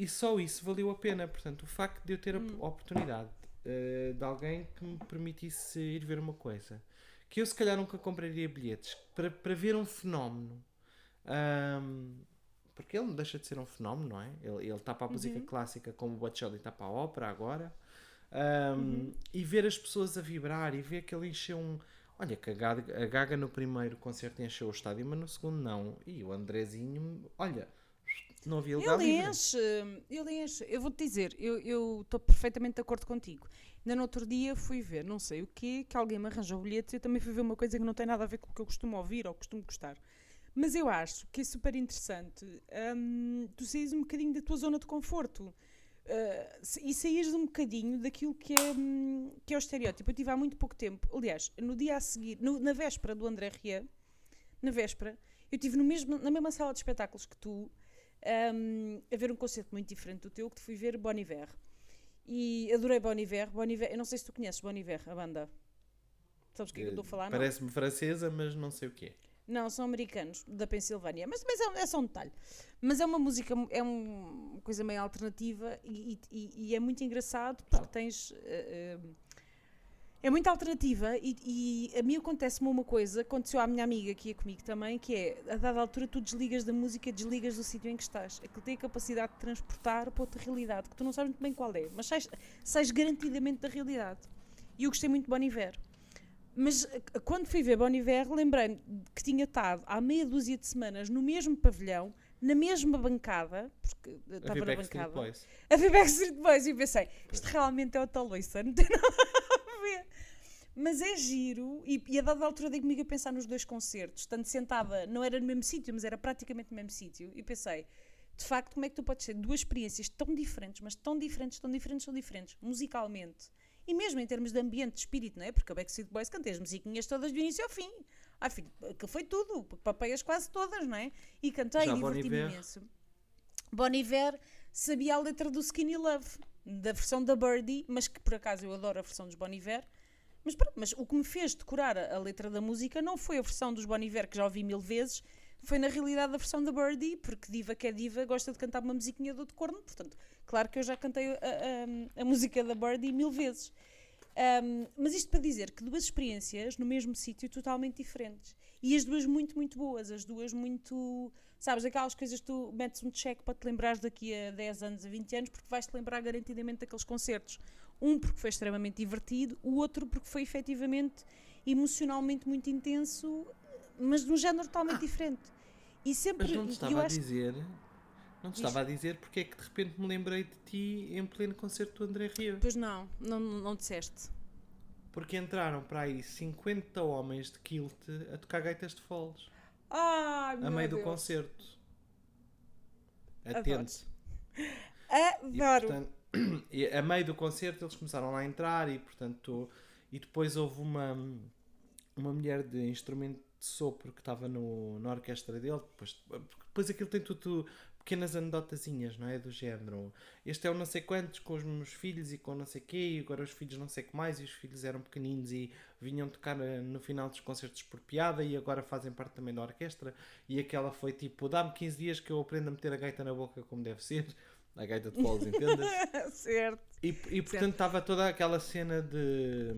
e- e só isso valeu a pena. Portanto, o facto de eu ter a Hum. oportunidade ah, de alguém que me permitisse ir ver uma coisa que eu se calhar nunca compraria bilhetes para, para ver um fenómeno. Ahm, porque ele não deixa de ser um fenómeno, não é? Ele está para a música clássica como o Bocelli está para a ópera agora. Ahm, E ver as pessoas a vibrar e ver que ele encheu um. Olha, que a Gaga, a Gaga no primeiro concerto encheu o estádio, mas no segundo não. E o Andrezinho, olha, não havia lugar ele livre. enche, ele enche. Eu vou-te dizer, eu estou perfeitamente de acordo contigo. Ainda no outro dia fui ver, não sei o quê, que alguém me arranjou bilhetes e eu também fui ver uma coisa que não tem nada a ver com o que eu costumo ouvir ou costumo gostar. Mas eu acho que é super interessante hum, tu saís um bocadinho da tua zona de conforto. Uh, e saís um bocadinho daquilo que é, hum, que é o estereótipo. Eu tive há muito pouco tempo, aliás, no dia a seguir, no- na véspera do André Ria, na véspera, eu estive no mesmo, na mesma sala de espetáculos que tu, hum, a ver um concerto muito diferente do teu, que fui ver Bon Iver. E adorei Bon Iver. Bon Iver. Eu não sei se tu conheces Bon Iver, a banda. Sabes o que é que eu estou a falar? Parece-me francesa, mas não sei o quê. Não, são americanos, da Pensilvânia. Mas, mas é, é só um detalhe. Mas é uma música, é um- uma coisa meio alternativa e, e- e é muito engraçado porque tens. eh, eh, é muito alternativa e, e a mim acontece-me uma coisa, aconteceu à minha amiga que ia comigo também, que é, a dada altura tu desligas da música, desligas do sítio em que estás. Aquilo tem a capacidade de transportar para outra realidade, que tu não sabes muito bem qual é, mas sais, sais garantidamente da realidade. E eu gostei muito de Bon Iver. Mas eh, quando fui ver Bon Iver, lembrei-me que tinha estado há meia dúzia de semanas no mesmo pavilhão, na mesma bancada, porque eh, A estava na bancada, Boys. a ver Backstreet Boys e pensei, isto realmente é o Taloiça, [LAUGHS] não tem nada a ver. Mas é giro, e, e a dada altura dei comigo a pensar nos dois concertos, estando sentada, não era no mesmo sítio, mas era praticamente no mesmo sítio, e pensei, de facto, como é que tu podes ter duas experiências tão diferentes, mas tão diferentes, tão diferentes, tão diferentes, musicalmente, e mesmo em termos de ambiente, de espírito, não é? Porque a Backstreet Boys cantei as musiquinhas todas do início ao fim. Ah, filho, que foi tudo, papeias quase todas, não é? E cantei Já e diverti-me Iver? imenso. Bon Iver sabia a letra do Skinny Love, da versão da Birdie, mas que por acaso eu adoro a versão dos Bon Iver. Mas, pronto, mas o que me fez decorar a, a letra da música não foi a versão dos Bon Iver, que já ouvi mil vezes, foi na realidade a versão da Birdie, porque diva que é diva gosta de cantar uma musiquinha do de corno, portanto, claro que eu já cantei a, a- a música da Birdie mil vezes. Um, mas isto para dizer que duas experiências no mesmo sítio totalmente diferentes. E as duas muito, muito boas. As duas muito. Sabes, aquelas coisas que tu metes um check para te lembrares daqui a 10 anos, a 20 anos, porque vais-te lembrar garantidamente daqueles concertos. Um porque foi extremamente divertido, o outro porque foi efetivamente emocionalmente muito intenso, mas de um género totalmente [COUGHS] diferente. E sempre. Mas não te estava a dizer. Não te Diz. estava a dizer porque é que de repente me lembrei de ti em pleno concerto do André Rio. Pois não, não, não disseste. Porque entraram para aí 50 homens de kilt a tocar gaitas de foles Ai, a meio do Deus. concerto. Adoro. Atento. E, Adoro. portanto, [CLEARS THROAT] e a meio do concerto eles começaram lá a entrar e portanto E depois houve uma, uma mulher de instrumento de sopro que estava no, na orquestra dele. Depois, depois aquilo tem tudo pequenas anedotazinhas, não é? Do género. Este é o não sei quantos com os meus filhos e com não sei quê, e agora os filhos não sei o que mais, e os filhos eram pequeninos e vinham tocar eh, no final dos concertos por piada e agora fazem parte também da orquestra. E aquela foi tipo: dá-me 15 dias que eu aprendo a meter a gaita na boca como deve ser. A gaita de Foles, [LAUGHS] entendas? certo. E, e portanto estava toda aquela cena de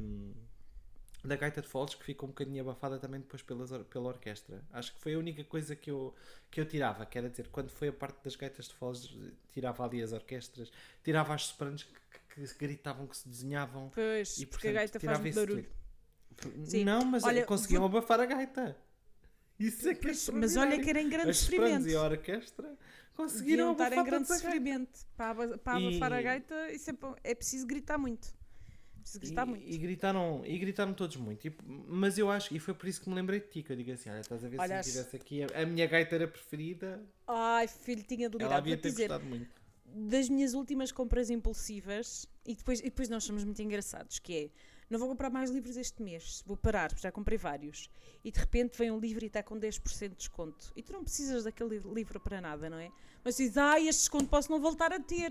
da gaita de Foles que ficou um bocadinho abafada também depois pelas, pela orquestra. Acho que foi a única coisa que eu, que eu tirava, quer dizer, quando foi a parte das gaitas de Foles, tirava ali as orquestras, tirava as sopranos que, que, gritavam, que se desenhavam. Pois, E, porque a portanto, gaita faz tirava muito isso barulho. tudo. Sim. Não, mas Olha, conseguiam abafar a gaita. Isso é que é mas olha que era em grande As sofrimento. e a orquestra conseguiram Deviam estar em abafar grande a gaita. sofrimento. Para, aba- para E- abafar a gaita, isso é, é preciso gritar muito. Preciso gritar e, muito. E gritaram, e gritaram todos muito. E- mas eu acho, e foi por isso que me lembrei de ti, que eu digo assim: olha, estás a ver Olha, se eu tivesse aqui a, a minha gaita preferida, Ai, filho, tinha de ela havia ter dizer, gostado muito. das minhas últimas compras impulsivas, e depois, e depois nós somos muito engraçados, que é, não vou comprar mais livros este mês, vou parar, já comprei vários, e de repente vem um livro e está com 10% de desconto, e tu não precisas daquele li- livro para nada, não é? Mas dizes, ah, este desconto posso não voltar a ter,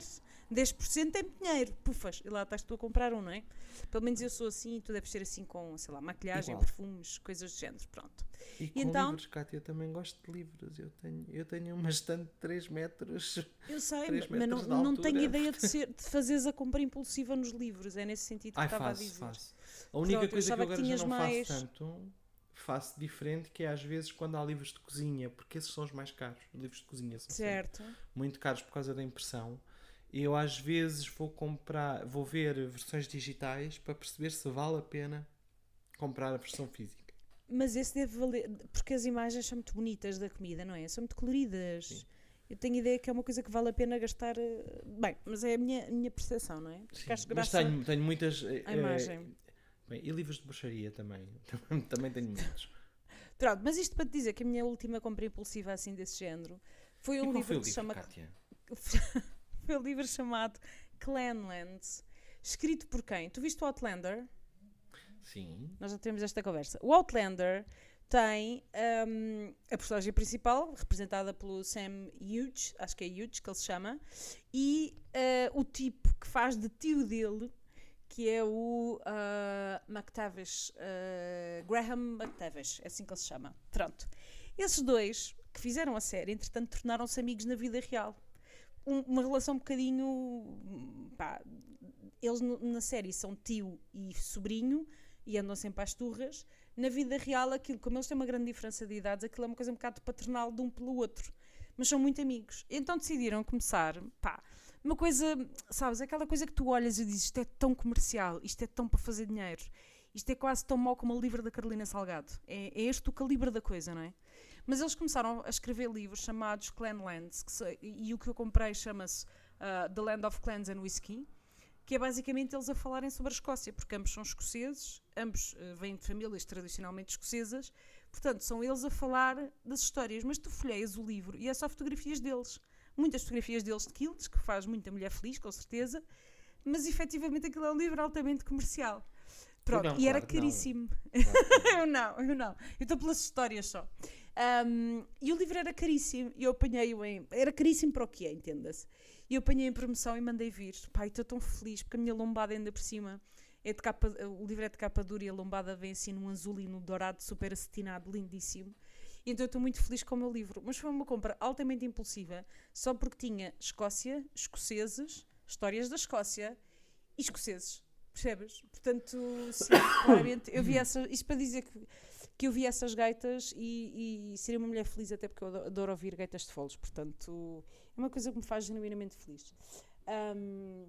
10% é muito dinheiro, pufas, e lá estás tu a comprar um, não é? Pelo menos eu sou assim, e tu deves ser assim com, sei lá, maquilhagem, Igual. perfumes, coisas do género, pronto. E com então- livros, Cátia, eu também gosto de livros. Eu tenho, eu tenho uma estante de 3 metros. Eu sei, Três mas não, metros não altura. tenho ideia de, ser, de [LAUGHS] fazeres a compra impulsiva nos livros, é nesse sentido que Ai, estava a faço, dizer. faço. A única Pronto, coisa que eu que agora já não mais- faço tanto, faço diferente, que é às vezes quando há livros de cozinha, porque esses são os mais caros. Os livros de cozinha são Certo. muito caros por causa da impressão. Eu às vezes vou comprar, vou ver versões digitais para perceber se vale a pena comprar a versão física. Mas esse deve valer, porque as imagens são muito bonitas da comida, não é? São muito coloridas. Eu tenho ideia que é uma coisa que vale a pena gastar. eh, Bem, mas é a minha, a minha percepção, não é? Porque acho Mas tenho, tenho muitas. eh, eh, imagem. bem, e livros de bruxaria [LAUGHS] também. também tenho muitos. Pronto, mas isto para te dizer que a minha última compra impulsiva assim desse género foi um foi livro o que se chama. Cátia? [LAUGHS] [LAUGHS] um livro chamado Clanlands. Escrito por quem? Tu viste o Outlander? Sim. Nós já tivemos esta conversa. O Outlander tem hum, a personagem principal, representada pelo Sam Hughes, acho que é Hughes que ele se chama, e eh, o tipo que faz de tio dele, que é o ah, McTavish, ah, Graham McTavish, é assim que ele se chama. Pronto. Esses dois que fizeram a série, entretanto, tornaram-se amigos na vida real. Um- uma relação um bocadinho. pá, eles no- na série são tio e sobrinho e andam sempre às turras. Na vida real, aquilo, como eles têm uma grande diferença de idades, aquilo é uma coisa um bocado paternal de um pelo outro. Mas são muito amigos. Então decidiram começar, pá, uma coisa, sabes, aquela coisa que tu olhas e dizes isto é tão comercial, isto é tão para fazer dinheiro, isto é quase tão mau como o livro da Carolina Salgado. É, é este o calibre da coisa, não é? Mas eles começaram a escrever livros chamados Clanlands, se- e o que eu comprei chama-se ah, The Land of Clans and Whiskey, que é basicamente eles a falarem sobre a Escócia, porque ambos são escoceses, ambos eh, vêm de famílias tradicionalmente escocesas, portanto, são eles a falar das histórias. Mas tu folheias o livro e é só fotografias deles. Muitas fotografias deles de quilts, que faz muita mulher feliz, com certeza, mas efetivamente aquilo é um livro altamente comercial. Pronto, não, e era claro caríssimo. Não. [LAUGHS] eu não, eu não. Eu estou pelas histórias só. Um, e o livro era caríssimo. E eu apanhei-o em. Era caríssimo para o que é, entenda-se. E eu apanhei em promoção e mandei vir. Pai, estou tão feliz porque a minha lombada ainda por cima é de capa. O livro é de capa dura e a lombada vem assim num azul e no dourado super acetinado, lindíssimo. E então eu estou muito feliz com o meu livro. Mas foi uma compra altamente impulsiva, só porque tinha Escócia, escoceses, histórias da Escócia e escoceses. Percebes? Portanto, sim, [COUGHS] claramente, eu vi essa. Isto para dizer que, que eu vi essas gaitas e, e seria uma mulher feliz, até porque eu ado- adoro ouvir gaitas de foles. Portanto, é uma coisa que me faz genuinamente feliz. Ahm,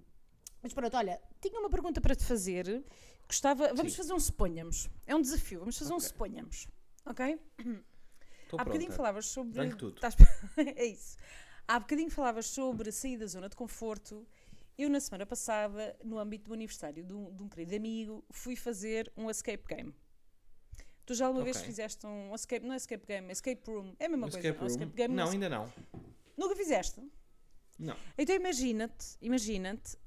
mas pronto, olha, tinha uma pergunta para te fazer. Gostava. Vamos Sim. fazer um suponhamos. É um desafio. Vamos fazer um Ok. suponhamos. Ok? Estou Há bocadinho falavas sobre. Tudo. Estás- [LAUGHS] é isso. Há bocadinho falavas sobre sair da zona de conforto. Eu, na semana passada, no âmbito do aniversário de um, de um querido amigo, fui fazer um escape game. Tu já alguma vez Ok. fizeste um escape, não é escape game, é escape room. É a mesma No coisa. escape não é? room? escape game, Não, mas- ainda não. Nunca fizeste? Não. Então imagina-te, imagina-te,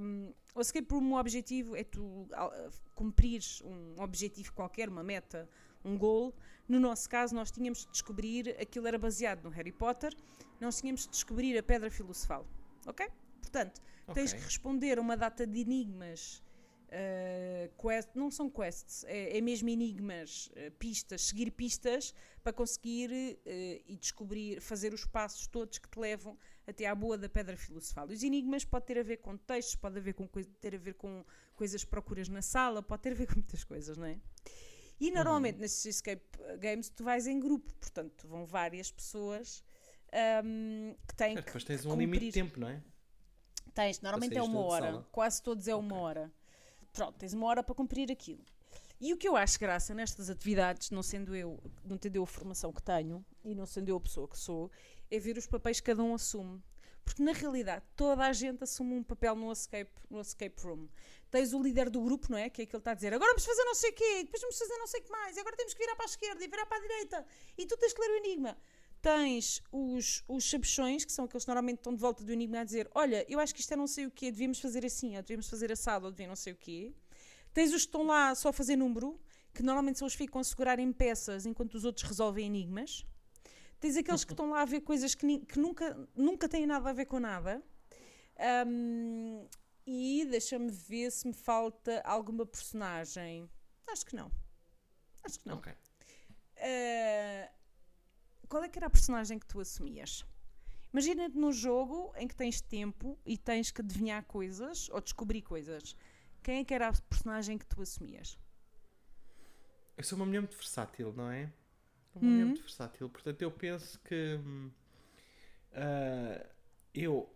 hum, o escape room, o objetivo é tu ah, cumprires um objetivo qualquer, uma meta, um goal. No nosso caso, nós tínhamos de descobrir, aquilo era baseado no Harry Potter, nós tínhamos de descobrir a Pedra Filosofal, ok? Portanto, tens Ok. que responder a uma data de enigmas, uh, quest, não são quests, é, é mesmo enigmas, uh, pistas, seguir pistas para conseguir uh, e descobrir, fazer os passos todos que te levam até à boa da pedra filosofal. Os enigmas pode ter a ver com textos, pode haver com ter a ver com coisas que procuras na sala, pode ter a ver com muitas coisas, não é? E normalmente nesses escape games tu vais em grupo, portanto vão várias pessoas ahm, que têm Certo, que depois tens que um limite de cumprir. tempo, não é? Tens, normalmente é uma hora, quase todos é uma hora. Pronto, tens uma hora para cumprir aquilo. E o que eu acho graça nestas atividades, não sendo eu, não tendo eu a formação que tenho e não sendo eu a pessoa que sou, é ver os papéis que cada um assume. Porque na realidade toda a gente assume um papel no escape, no escape room. Tens o líder do grupo, não é? Que é aquele que está a dizer agora vamos fazer não sei o quê, depois vamos fazer não sei o que mais, agora temos que virar para a esquerda e virar para a direita, e tu tens que ler o enigma. Tens os, os sabichões, que são aqueles que normalmente estão de volta do enigma a dizer: Olha, eu acho que isto é não sei o quê, devíamos fazer assim, ou devíamos fazer assado, ou devíamos não sei o quê. Tens os que estão lá só a fazer número, que normalmente são os que ficam a segurar em peças enquanto os outros resolvem enigmas. Tens aqueles que [LAUGHS] estão lá a ver coisas que, que nunca, nunca têm nada a ver com nada. Ahm, e deixa-me ver se me falta alguma personagem. Acho que não. Acho que não. Ok. Uh, qual é que era a personagem que tu assumias? Imagina-te num jogo em que tens tempo e tens que adivinhar coisas ou descobrir coisas. Quem é que era a personagem que tu assumias? Eu sou uma mulher muito versátil, não é? Uma mulher Uhum. muito versátil. Portanto, eu penso que hum, ah, eu,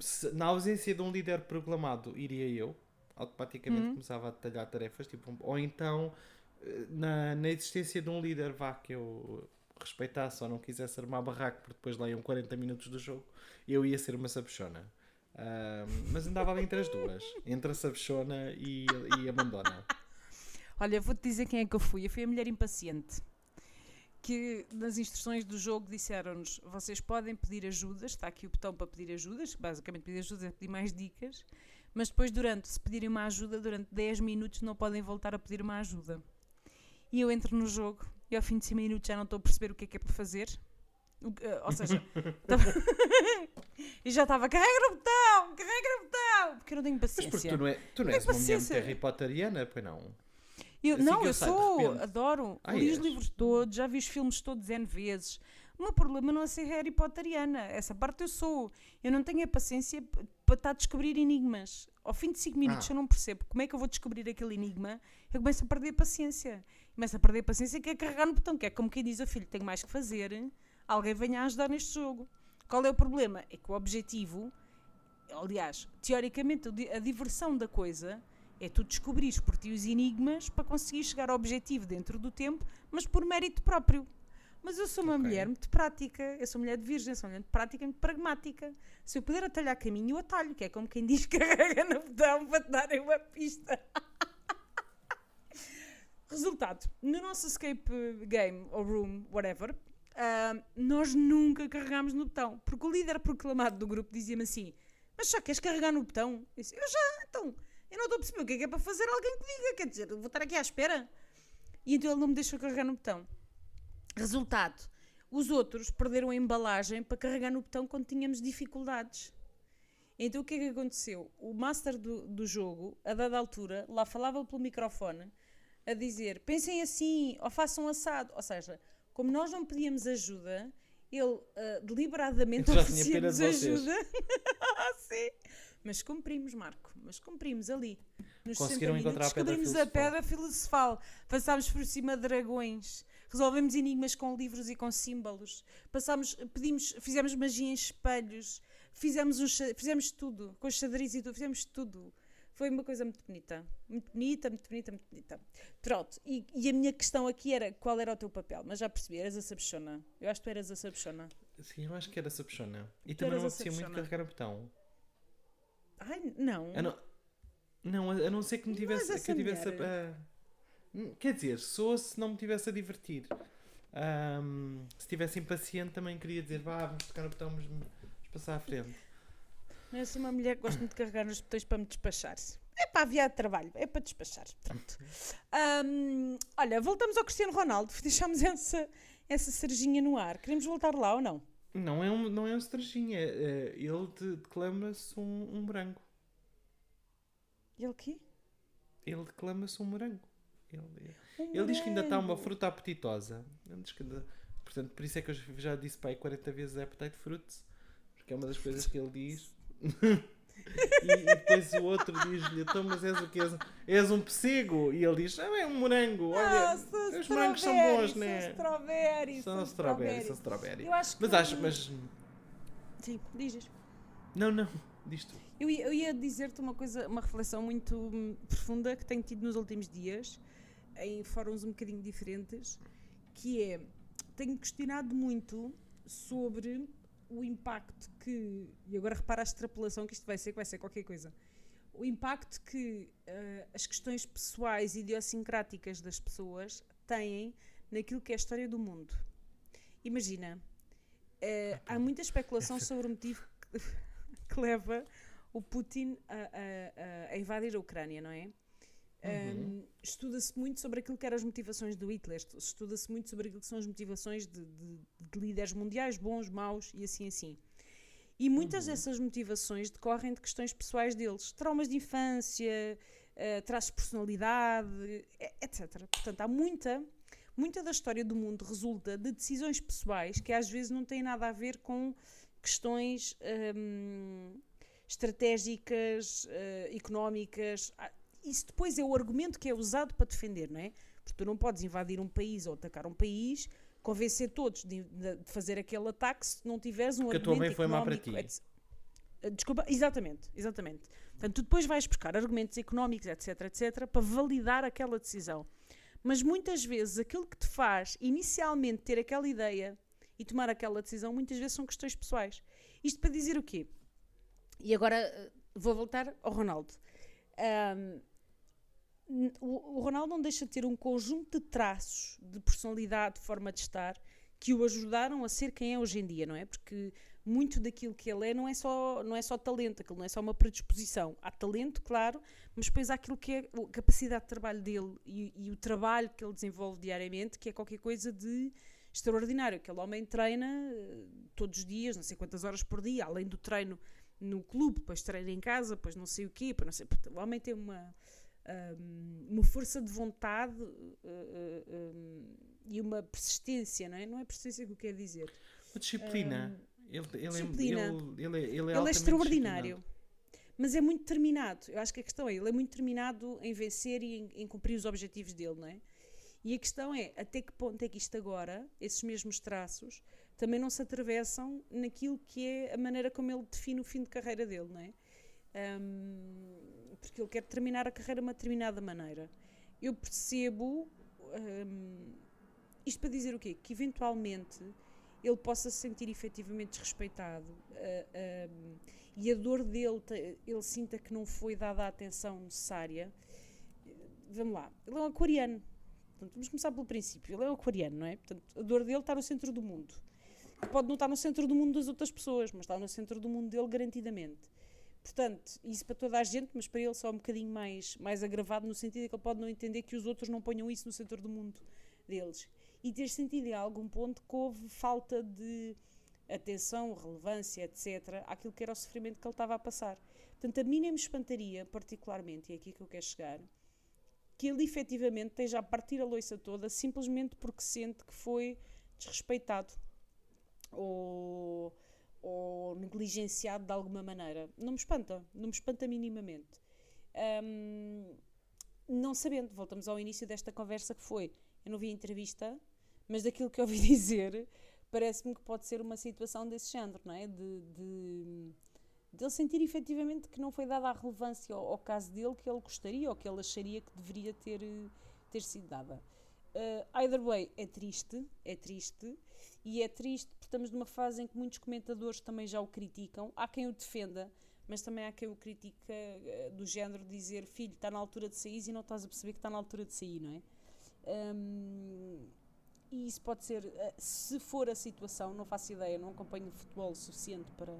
se- na ausência de um líder proclamado, iria eu. Automaticamente Uhum. começava a detalhar tarefas. Tipo, ou então, eh, na, na existência de um líder, vá, que eu respeitasse ou não quisesse armar barraco, porque depois lá iam 40 minutos do jogo, eu ia ser uma sabichona. Mas andava ali entre as duas, entre a sabichona e, e a mandona. Olha, vou-te dizer quem é que eu fui. Eu fui a mulher impaciente. Que nas instruções do jogo disseram-nos: vocês podem pedir ajudas, está aqui o botão para pedir ajudas, basicamente pedir ajudas é pedir mais dicas, mas depois, durante, se pedirem uma ajuda, durante 10 minutos não podem voltar a pedir uma ajuda. E eu entro no jogo e ao fim de 5 minutos já não estou a perceber o que é que é para fazer. O eh, ou seja, [LAUGHS] tava- [LAUGHS] e já estava, carrega no botão, carrega no botão, porque eu não tenho Mas paciência. porque tu não, é, tu não Tem és uma mulher muito. Harry Potteriana, pois não? Eu, Assim não, eu eu sou, adoro. Ah, Li os livros todos, já vi os filmes todos N vezes. O meu problema não é ser Harry Potteriana. Essa parte eu sou. Eu não tenho a paciência para estar a descobrir enigmas. Ao fim de 5 minutos, Ah. eu não percebo como é que eu vou descobrir aquele enigma. Eu começo a perder a paciência. Começo a perder a paciência que é carregar no botão, que é como quem diz ao filho: tenho mais que fazer. Alguém venha ajudar neste jogo. Qual é o problema? É que o objetivo aliás, teoricamente, a diversão da coisa é tu descobrires por ti os enigmas para conseguir chegar ao objetivo dentro do tempo, mas por mérito próprio. Mas eu sou uma Ok. mulher muito prática, eu sou mulher de virgem, sou mulher muito prática e muito pragmática. Se eu puder atalhar caminho, eu atalho, que é como quem diz que [LAUGHS] carrega no botão para te darem uma pista. [LAUGHS] Resultado, no nosso escape game ou room, whatever, ah, nós nunca carregámos no botão, porque o líder proclamado do grupo dizia-me assim: Mas já queres carregar no botão? Eu, disse, eu já, então, eu não estou a perceber o que é que é para fazer alguém que diga, quer dizer, vou estar aqui à espera. E então ele não me deixou carregar no botão. Resultado, os outros perderam a embalagem para carregar no botão quando tínhamos dificuldades. Então o que é que aconteceu? O master do, do jogo, a dada altura, lá falava pelo microfone a dizer: pensem assim, ou façam assado. Ou seja, como nós não pedíamos ajuda, ele ah, deliberadamente Então oferecia-nos ajuda. [LAUGHS] Sim. Mas cumprimos, Marco, mas cumprimos ali. Nos Conseguiram 60 encontrar a minutos, pedra descobrimos a filosofal. pedra filosofal, passámos por cima de dragões, resolvemos enigmas com livros e com símbolos, passámos, pedimos, fizemos magia em espelhos, fizemos, um, fizemos tudo, com xadrez e tudo, fizemos tudo. Foi uma coisa muito bonita, muito bonita, muito bonita, muito bonita. Pronto, e, e a minha questão aqui era qual era o teu papel, mas já percebi, eras a sabichona. Eu acho que tu eras a sabichona. Sim, eu acho que era sabichona. E Tu também não apetecia muito carregar o botão. Ai, não. A não, não, a a não ser que me tivesse. que eu tivesse a- a- Hum, Quer dizer, sou se não me tivesse a divertir. Ahm, se estivesse impaciente, também queria dizer, vá, vamos tocar no botão, vamos, vamos passar à frente. É só uma mulher que gosta muito de carregar nos botões para me despachar. É para aviar de trabalho, é para despachar. Pronto. Ahm, olha, voltamos ao Cristiano Ronaldo. [LAUGHS] Deixámos essa, essa cerejinha no ar. Queremos voltar lá ou não? Não é um, não é um estrajinha. é- ele de- declama-se um, um morango. E ele quê? Ele declama-se um morango. Ele, Um ele diz que ainda está uma fruta apetitosa. Ele diz que ainda- portanto, por isso é que eu já disse para aí 40 vezes appetite fruits. Porque é uma das coisas que ele diz. [LAUGHS] e, e depois o outro diz-lhe, então, mas és o que és? És um pessego. E ele diz, ah, é um morango. Olha, Ah, os morangos são strawberries, bons, né? São strawberries. São strawberry, são strawberry. Eu acho que. Mas acho, mas. Sim, dizes. Não, não, diz tu. Eu ia, eu ia dizer-te uma coisa, uma reflexão muito profunda que tenho tido nos últimos dias, em fóruns um bocadinho diferentes, que é, tenho questionado muito sobre o impacto que, e agora repara a extrapolação que isto vai ser, que vai ser qualquer coisa, o impacto que ah, as questões pessoais e idiosincráticas das pessoas têm naquilo que é a história do mundo. Imagina, eh, há muita especulação [LAUGHS] sobre o motivo que, [LAUGHS] que leva o Putin a- a- a invadir a Ucrânia, não é? Um, Estuda-se muito sobre aquilo que eram as motivações do Hitler, estu- estuda-se muito sobre aquilo que são as motivações de, de- de líderes mundiais, bons, maus e assim assim. E muitas dessas motivações decorrem de questões pessoais deles, traumas de infância, eh, traços de personalidade, etc. Portanto, há muita, muita da história do mundo resulta de decisões pessoais que às vezes não têm nada a ver com questões hum, estratégicas, eh, económicas. Isso depois é o argumento que é usado para defender, não é? Porque tu não podes invadir um país ou atacar um país, convencer todos de, de- fazer aquele ataque se não tiveres um Porque a tua argumento mãe foi má para ti. etc. Uh, Desculpa, exatamente, exatamente. Portanto, tu depois vais buscar argumentos económicos, etc, etc, para validar aquela decisão. Mas muitas vezes aquilo que te faz inicialmente ter aquela ideia e tomar aquela decisão, muitas vezes são questões pessoais. Isto para dizer o quê? E agora uh, vou voltar ao Ronaldo. N- o, Ronaldo não deixa de ter um conjunto de traços de personalidade, de forma de estar, que o ajudaram a ser quem é hoje em dia, não é? Porque muito daquilo que ele é não é só, não é só talento, aquilo não é só uma predisposição. Há talento, claro, mas depois há aquilo que é a capacidade de trabalho dele e, e o trabalho que ele desenvolve diariamente, que é qualquer coisa de extraordinário. Aquele homem treina eh, todos os dias, não sei quantas horas por dia, além do treino no clube, depois treina em casa, depois não sei o quê, não sei. O homem tem uma, hum, uma força de vontade eh, eh, hum, e uma persistência, não é? Não é persistência que eu quero dizer. Uma disciplina. ele, ele, disciplina. É, ele, ele, é- ele é Ele é extraordinário. Mas é muito determinado. Eu acho que a questão é, ele é muito determinado em vencer e em, em cumprir os objetivos dele, não é? E a questão é, até que ponto é que isto agora, esses mesmos traços, também não se atravessam naquilo que é a maneira como ele define o fim de carreira dele, não é? Hum, porque ele quer terminar a carreira de uma determinada maneira. Eu percebo, hum, isto para dizer o quê? Que eventualmente ele possa se sentir efetivamente desrespeitado ah, hum, e a dor dele, ele sinta que não foi dada a atenção necessária. Vamos lá, ele é um aquariano. Portanto, vamos começar pelo princípio. Ele é um aquariano, não é? Portanto, a dor dele está no centro do mundo. Pode não estar no centro do mundo das outras pessoas, mas está no centro do mundo dele garantidamente. Portanto, isso para toda a gente, mas para ele só um bocadinho mais, mais agravado, no sentido de que ele pode não entender que os outros não ponham isso no centro do mundo deles. E ter sentido em algum ponto que houve falta de atenção, relevância, etc., àquilo que era o sofrimento que ele estava a passar. Portanto, a mim nem me espantaria, particularmente, e é aqui que eu quero chegar, que ele efetivamente esteja a partir a loiça toda simplesmente porque sente que foi desrespeitado ou, ou negligenciado de alguma maneira. Não me espanta, não me espanta minimamente. Hum, não sabendo, voltamos ao início desta conversa que foi, eu não vi a entrevista, mas daquilo que ouvi [LAUGHS] dizer, parece-me que pode ser uma situação desse género, não é? De, de, de ele sentir efetivamente que não foi dada a relevância ao, ao caso dele que ele gostaria ou que ele acharia que deveria ter, eh, ter sido dada. Uh, either way, é triste, é triste, e é triste porque estamos numa fase em que muitos comentadores também já o criticam. Há quem o defenda, mas também há quem o critica eh, do género de dizer filho, está na altura de sair e não estás a perceber que está na altura de sair, não é? Um, e isso pode ser, eh, se for a situação, não faço ideia, não acompanho futebol suficiente para,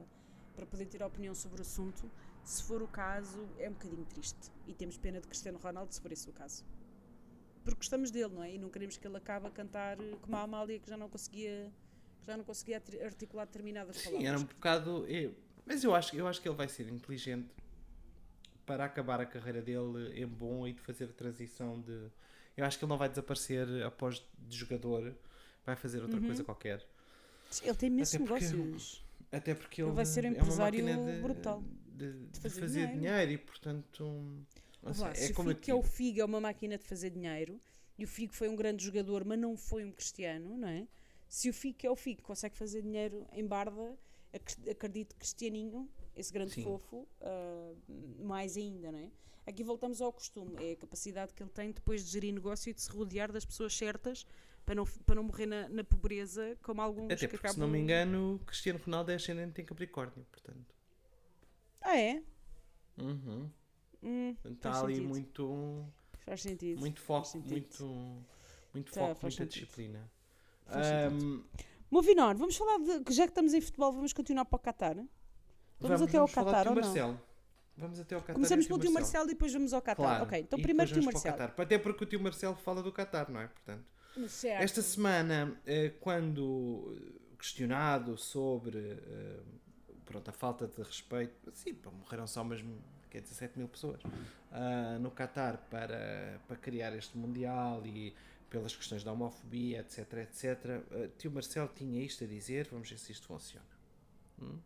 para poder ter opinião sobre o assunto. Se for o caso, é um bocadinho triste. E temos pena de Cristiano Ronaldo, se for esse o caso. Porque gostamos dele, não é? E não queremos que ele acabe a cantar como a Amália, que já não conseguia, que já não conseguia articular determinadas palavras. Sim, era um bocado. eu- mas eu acho, eu acho que ele vai ser inteligente para acabar a carreira dele em bom e de fazer a transição de. Eu acho que ele não vai desaparecer após de jogador, vai fazer outra coisa ququer. Ele tem imensos Até porque- negócios. Até porque Ele ele, vai ser um é uma empresário máquina de, brutal. de, de fazer fazer, dinheiro. dinheiro. e portanto. Lá, é se como o Figo, que é o. Figo, é uma máquina de fazer dinheiro, e o Figo foi um grande jogador, mas não foi um cristiano, não é? Se o Figo, que é o Figo, consegue fazer dinheiro em Barda, ac- acredito que Cristianinho, esse grande Sim. fofo, ah, mais ainda, não é? Aqui voltamos ao costume, é a capacidade que ele tem depois de gerir negócio e de se rodear das pessoas certas para não, para não morrer na, na pobreza, como alguns Até que porque, acabam... se não me engano, Cristiano Ronaldo é ascendente em Capricórnio, portanto. Ah, é? Uhum. Hum, Está ali sentido. muito. Faz sentido. Muito foco, sentido. muito, muito Tá, foco, muita sentido. disciplina. Moving on, vamos falar de. Já que estamos em futebol, vamos continuar para o Qatar? Vamos, até ao falar Qatar ou não? Marcelo. Vamos até ao Qatar. Começamos ao pelo tio Marcelo e depois vamos ao Qatar. Claro. Ok, então e primeiro tio vamos Marcelo. Até porque o tio Marcelo fala do Qatar, não é? Portanto, Certo. esta semana, eh, quando questionado sobre eh, pronto, a falta de respeito, sim, morreram só umas que é 17 mil pessoas ah, no Qatar para, para criar este Mundial e pelas questões da homofobia, etc, etc. eh, tio Marcelo tinha isto a dizer, vamos ver se isto funciona. Hum?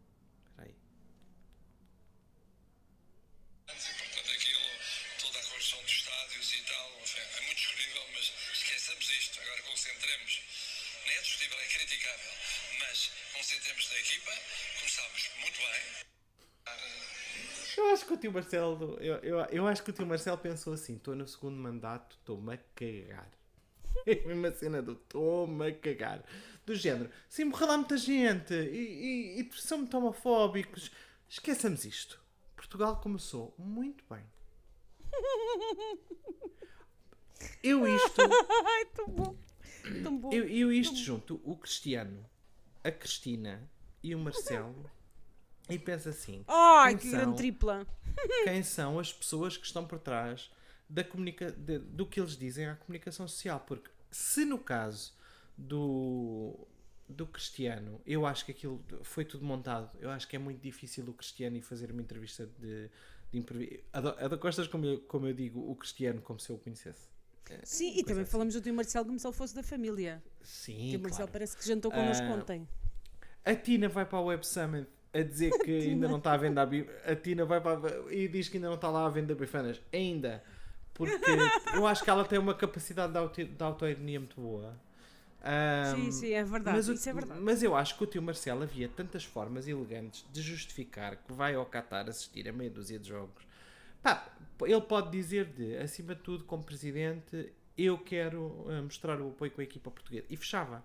Acho que o tio Marcelo, eu, eu, eu acho que o tio Marcelo pensou assim: estou no segundo mandato, estou-me a cagar. [LAUGHS] É a mesma cena do estou-me a cagar. Do género, sim, morreu lá muita gente e, e, e são muito homofóbicos. Esqueçamos isto. Portugal começou muito bem. [LAUGHS] Eu isto, Ai, tão bom. Tão bom. eu, eu isto junto o Cristiano, a Cristina e o Marcelo e penso assim: Ai, quem que são- grande tripla. quem são as pessoas que estão por trás da comunica de- do que eles dizem à comunicação social. Porque se no caso do, do Cristiano, eu acho que aquilo foi tudo montado, eu acho que é muito difícil o Cristiano ir fazer uma entrevista de, de da Costas, como eu, como eu digo, o Cristiano como se eu o conhecesse. Sim, e também falamos do tio Marcelo como se ele fosse da família. Sim, O tio Marcelo claro. parece que jantou connosco Ah, ontem. A Tina vai para a Web Summit a dizer [LAUGHS] que ainda não está à venda a bi- A Tina vai para a... e diz que ainda não está lá à venda bifanas. Ainda. Porque eu acho que ela tem uma capacidade de, auto, de autoironia muito boa. Ahm, Sim, sim, é verdade. mas, o- é verdade. mas eu acho que o tio Marcelo havia tantas formas elegantes de justificar que vai ao Qatar assistir a meia dúzia de jogos. Pá, ele pode dizer de, acima de tudo, como presidente, eu quero ah, mostrar o apoio com a equipa portuguesa. E fechava.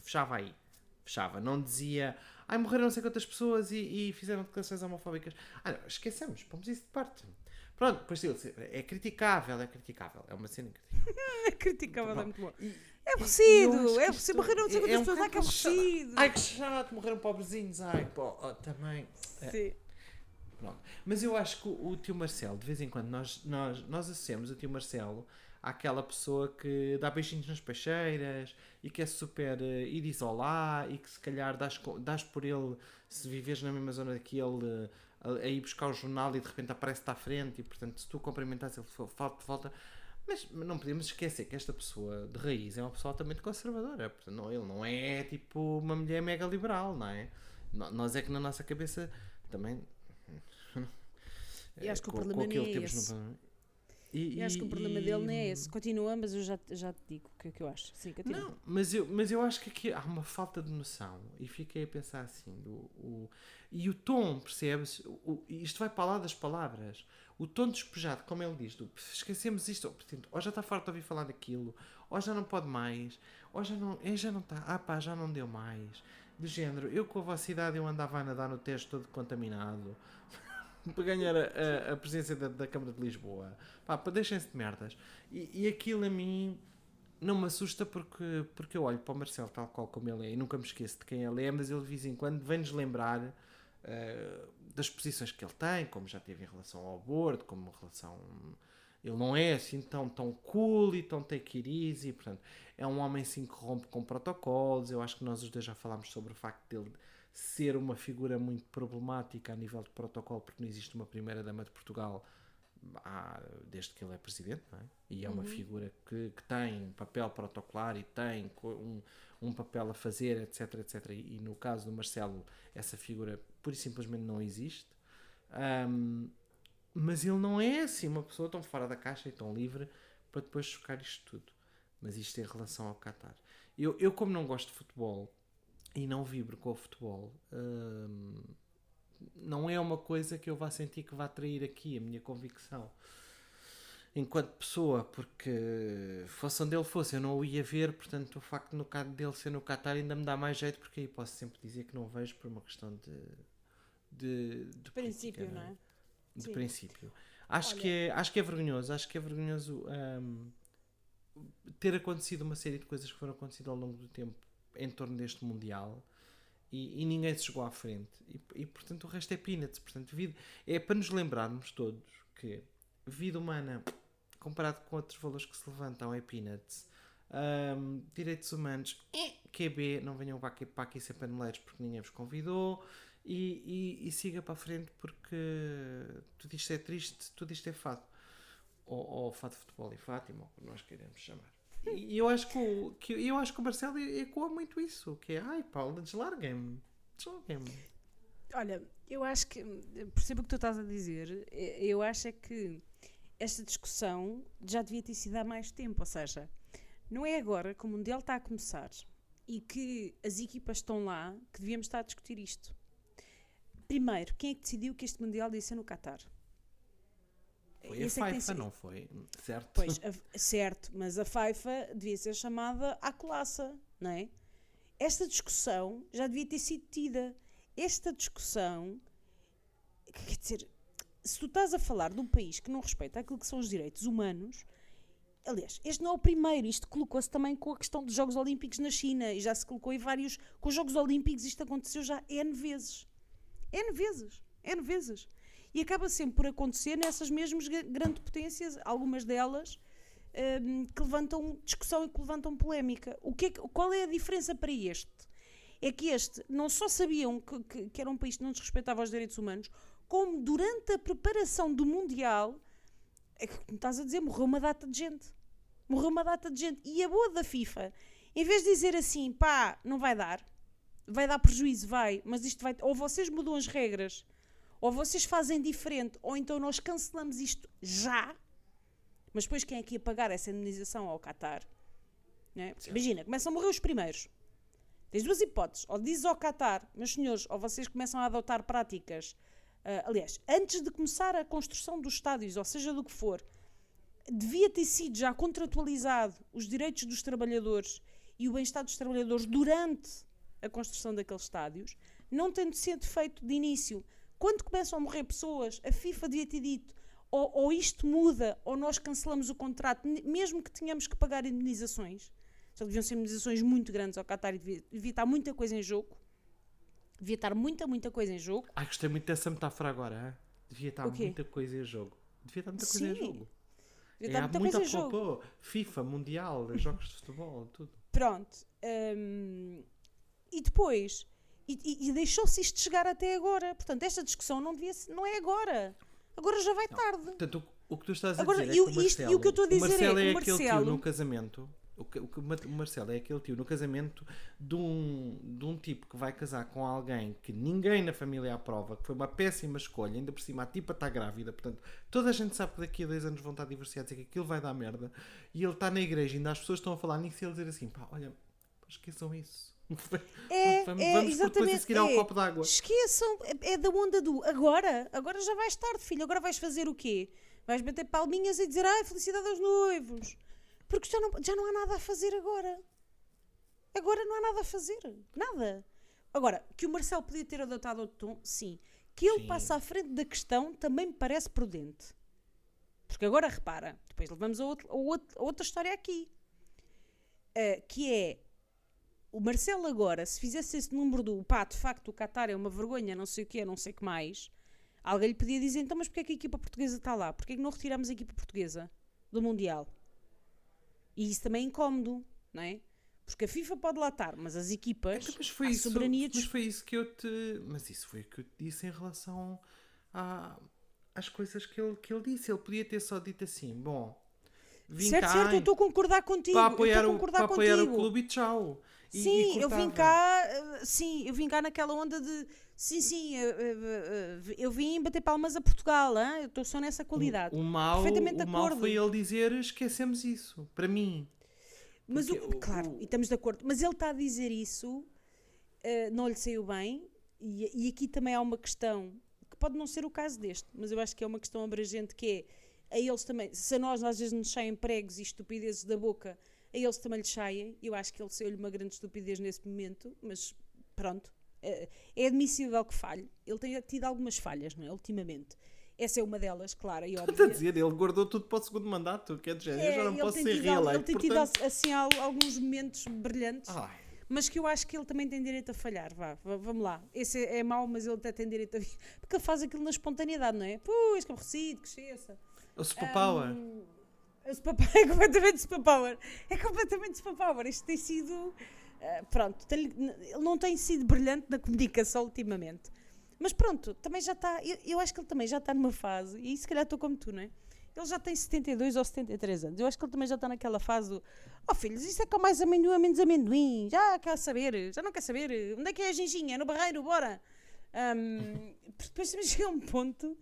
Fechava aí. Fechava. Não dizia, ai, morreram não sei quantas pessoas e, e fizeram declarações homofóbicas. Ah, não, esqueçamos, pomos isso de parte. Pronto, disse, é criticável, é criticável. É uma cena criticável. [LAUGHS] É criticável, é muito bom. E- É aborrecido, é aborrecido. Morreram não sei é quantas um pessoas, ai que aborrecido. Ai que chato, morreram pobrezinhos. Ai, pô, oh, também. É, Sim. pronto. Mas eu acho que o, o tio Marcelo, de vez em quando, nós, nós, nós associamos o tio Marcelo àquela pessoa que dá beijinhos nas peixeiras e que é super uh, ir isolar e que se calhar dás, dás por ele se viveres na mesma zona que ele a, a ir buscar o jornal e de repente aparece-te à frente e portanto se tu cumprimentares ele falta de volta. Mas não podemos esquecer que esta pessoa de raiz é uma pessoa altamente conservadora. Portanto, não, ele não é tipo uma mulher mega liberal, não é? Nós é que na nossa cabeça também. [LAUGHS] E acho que o problema nem é esse. no- E, E acho que o problema e- dele nem é esse. Continua, mas eu já, já te digo o que é que eu acho. Sim, continua. Não, mas eu, mas eu acho que aqui há uma falta de noção. E fiquei a pensar assim: do, o, e o tom, percebes? O, isto vai para lá das palavras. O tom despejado, como ele diz, do, esquecemos isto, portanto, ou já está farto de ouvir falar daquilo, ou já não pode mais, ou já não, eh, já não está, ah pá, já não deu mais. Do género, eu com a vossa idade eu andava a nadar no teste todo contaminado. [LAUGHS] para ganhar a, a, presença da, da Câmara de Lisboa. Pá, deixem-se de merdas. E, e aquilo a mim não me assusta porque, porque eu olho para o Marcelo tal qual como ele é e nunca me esqueço de quem ele é, mas ele de vez em quando vem-nos lembrar eh, das posições que ele tem, como já teve em relação ao aborto, como em relação. Ele não é assim tão, tão cool e tão take it easy, portanto, é um homem sim que rompe com protocolos. Eu acho que nós os dois já falámos sobre o facto dele ser uma figura muito problemática a nível de protocolo, porque não existe uma primeira-dama de Portugal há- desde que ele é presidente, é? E é uma figura que, que tem papel protocolar e tem um, um papel a fazer, etc, etc. E, e no caso do Marcelo, essa figura pura e simplesmente não existe. Ahm, mas ele não é assim uma pessoa tão fora da caixa e tão livre para depois chocar isto tudo. Mas isto em relação ao Qatar. Eu, eu como não gosto de futebol e não vibro com o futebol, hum, não é uma coisa que eu vá sentir que vá trair aqui a minha convicção enquanto pessoa, porque fosse onde ele fosse, eu não o ia ver, portanto o facto no caso dele ser no Qatar ainda me dá mais jeito, porque aí posso sempre dizer que não vejo por uma questão de, de, de Princípio, política, não é? de Sim. princípio. Acho que, é, acho que é vergonhoso, acho que é vergonhoso hum, ter acontecido uma série de coisas que foram acontecidas ao longo do tempo em torno deste Mundial e, e ninguém se chegou à frente. E, e, portanto o resto é peanuts. Portanto, vida, é para nos lembrarmos todos que vida humana, comparado com outros valores que se levantam, é peanuts. Hum, direitos humanos, eh, QB, não venham para aqui, para aqui ser paneleiros porque ninguém vos convidou. E, e siga para a frente porque tudo isto é triste, tudo isto é fado. Ou, ou fado de futebol e Fátima, ou como nós queremos chamar. E eu acho que o, que, eu acho que o Marcelo ecoa muito isso, que é ai Paulo, deslarguem-me. Deslarguem-me. Olha, eu acho que, percebo o que tu estás a dizer, eu acho é que esta discussão já devia ter sido há mais tempo, ou seja, não é agora que o Mundial está a começar e que as equipas estão lá que devíamos estar a discutir isto. Primeiro, quem é que decidiu que este Mundial devia ser no Qatar? Foi a é sido- não foi? Certo? Pois, a- certo, mas a FIFA devia ser chamada à colaça, não é? Esta discussão já devia ter sido tida. Esta discussão, quer dizer, se tu estás a falar de um país que não respeita aquilo que são os direitos humanos, aliás, este não é o primeiro, isto colocou-se também com a questão dos Jogos Olímpicos na China e já se colocou em vários. Com os Jogos Olímpicos, isto aconteceu já N vezes. N vezes. N vezes. E acaba sempre por acontecer nessas mesmas gra- grandes potências, algumas delas hum, que levantam discussão e que levantam polémica. O que é qual é a diferença para este? É que este não só sabiam que, que- que era um país que não desrespeitava os direitos humanos, como durante a preparação do Mundial, é que, como estás a dizer, morreu uma data de gente. Morreu uma data de gente. E a boa da FIFA, em vez de dizer assim, pá, não vai dar, vai dar prejuízo, vai, mas isto vai. Ou vocês mudam as regras, ou vocês fazem diferente, ou então nós cancelamos isto já. Mas depois quem é que ia pagar essa indemnização ao Qatar? Né? Imagina, começam a morrer os primeiros. Tens duas hipóteses. Ou dizes ao Qatar, meus senhores, ou vocês começam a adotar práticas. ah, aliás, antes de começar a construção dos estádios, ou seja do que for, devia ter sido já contratualizado os direitos dos trabalhadores e o bem-estar dos trabalhadores durante a construção daqueles estádios, não tendo sido feito de início. Quando começam a morrer pessoas, a FIFA devia ter dito ou, ou isto muda ou nós cancelamos o contrato, mesmo que tenhamos que pagar indemnizações. Só deviam ser indemnizações muito grandes ao Qatar e devia, devia estar muita coisa em jogo. Devia estar muita, muita coisa em jogo. Ai, gostei muito dessa metáfora agora. hã? Devia estar muita coisa em jogo. Devia estar muita coisa em Sim. jogo. Devia É, estar há muita muita coisa em jogo. pô, FIFA, Mundial, jogos de futebol, tudo. Pronto. hum, e depois, e, e- e deixou-se isto chegar até agora. Portanto, esta discussão não, devia ser- não é agora. Agora já vai tarde. Portanto, o, o que tu estás a Agora, dizer é que o isto- Marcelo, e o que eu estou a dizer é, Marcelo é, o aquele tio Marcelo- no casamento. O, que, o Marcelo é aquele tio no casamento de um, de um tipo que vai casar com alguém que ninguém na família aprova, que foi uma péssima escolha, ainda por cima a tipa está grávida, portanto toda a gente sabe que daqui a dois anos vão estar divorciados e que aquilo vai dar merda. E ele está na igreja, ainda as pessoas estão a falar nisso e ele dizer assim: pá, olha, esqueçam isso. É, vamos, é, vamos depois a exatamente. seguir ao é. copo d'água. Esqueçam, é, é da onda do agora. Agora já vais tarde, filho. Agora vais fazer o quê? Vais bater palminhas e dizer ai, felicidade aos noivos. Porque já não, já não há nada a fazer agora. Agora não há nada a fazer. Nada. Agora, que o Marcelo podia ter adotado outro tom, sim. Que ele Sim. passe à frente da questão também me parece prudente. Porque agora repara, depois levamos a, outro- a outro- a outra história aqui. Uh, que é o Marcelo agora, se fizesse esse número do pá, de facto o Qatar é uma vergonha, não sei o que, não sei o que mais, alguém lhe podia dizer, então, mas porquê é que a equipa portuguesa está lá? Porquê é que não retiramos a equipa portuguesa do Mundial? E isso também é incómodo, não é? Porque a FIFA pode lá estar, mas as equipas, Então, mas foi a isso, soberania mas foi isso que eu te. Mas isso foi o que eu te disse em relação a, às coisas que ele, que ele disse. Ele podia ter só dito assim: bom, vim Certo, cá certo, eu estou a concordar contigo. para eu apoiar, estou a o, concordar para apoiar o contigo. clube e tchau. E- Sim, e eu vim cá, eh, sim, eu vim cá naquela onda de, sim, sim, eh, eh, eh, eu vim bater palmas a Portugal, hã? eu estou só nessa qualidade. O mal, Perfeitamente de o mal acordo. foi ele dizer: esquecemos isso. Para mim. Mas, o, porque o- claro, o- e estamos de acordo, mas ele está a dizer isso, eh, não lhe saiu bem, e, e aqui também há uma questão, que pode não ser o caso deste, mas eu acho que é uma questão abrangente, que é, a eles também, se a nós às vezes nos saem pregos e estupidezes da boca, a eles também lhes saem, eu acho que ele saiu-lhe uma grande estupidez nesse momento, mas pronto, é, é admissível que falhe, ele tem tido algumas falhas, não é, ultimamente. Essa é uma delas, clara e Está a óbvia. dizer, ele guardou tudo para o segundo mandato. Quer dizer, eu já não É, posso ser tido reeleito. Ele tem tido portanto- assim al- alguns momentos brilhantes, Ai, mas que eu acho que ele também tem direito a falhar. Vá, vá- vamos lá. Esse é, é mau, mas ele até tem direito a. Porque ele faz aquilo na espontaneidade, não é? Pois, que aborrecido, que cheça. O superpower. Hum, o superpower [LAUGHS] é completamente superpower. É completamente superpower. Isto tem sido. ah, pronto, tem- ele não tem sido brilhante na comunicação ultimamente. Mas pronto, também já está. Eu, eu acho que ele também já está numa fase, e se calhar estou como tu, não é? Ele já tem 72 ou 73 anos. Eu acho que ele também já está naquela fase do. Oh filhos, isso é com mais amendoim ou menos amendoim? Já quer saber? Já não quer saber? Onde é que é a ginginha? É no barreiro, bora! Ahm, [LAUGHS] depois também chega um ponto.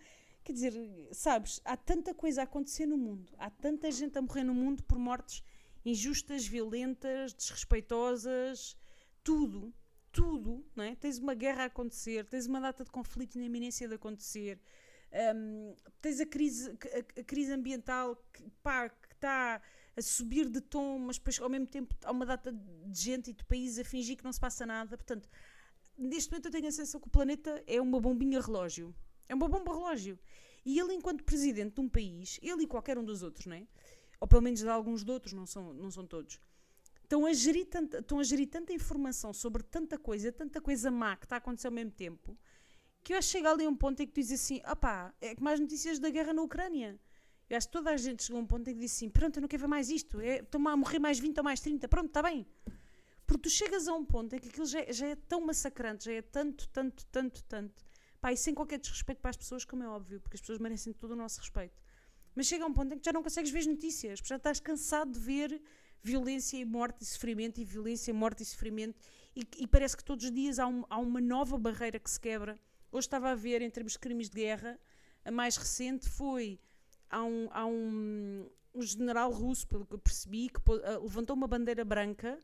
Quer dizer, sabes, há tanta coisa a acontecer no mundo, há tanta gente a morrer no mundo por mortes injustas, violentas, desrespeitosas, tudo, tudo, não é? Tens uma guerra a acontecer, tens uma data de conflito na iminência de acontecer, hum, tens a crise, a, a crise ambiental que, pá, que está a subir de tom, mas depois ao mesmo tempo há uma data de gente e de países a fingir que não se passa nada. Portanto, neste momento eu tenho a sensação que o planeta é uma bombinha relógio. É uma bomba relógio. E ele, enquanto presidente de um país, ele e qualquer um dos outros, não é? Ou pelo menos de alguns de outros, não são, não são todos, estão a, gerir tanta, estão a gerir tanta informação sobre tanta coisa, tanta coisa má que está a acontecer ao mesmo tempo, que eu acho que chega ali a um ponto em que tu dizes assim: opá, é que mais notícias da guerra na Ucrânia. Eu acho que toda a gente chegou a um ponto em que diz assim: pronto, eu não quero ver mais isto, é, estão a morrer mais 20 ou mais 30, pronto, está bem. Porque tu chegas a um ponto em que aquilo já, é- já é tão massacrante, já é tanto, tanto, tanto, tanto. Pá, e sem qualquer desrespeito para as pessoas, como é óbvio, porque as pessoas merecem todo o nosso respeito. Mas chega a um ponto em que já não consegues ver as notícias, já estás cansado de ver violência e morte e sofrimento, e violência, morte e sofrimento, e, e parece que todos os dias há, um- há uma nova barreira que se quebra. Hoje estava a ver, em termos de crimes de guerra, a mais recente foi há um, há um, um general russo, pelo que eu percebi, que ah, levantou uma bandeira branca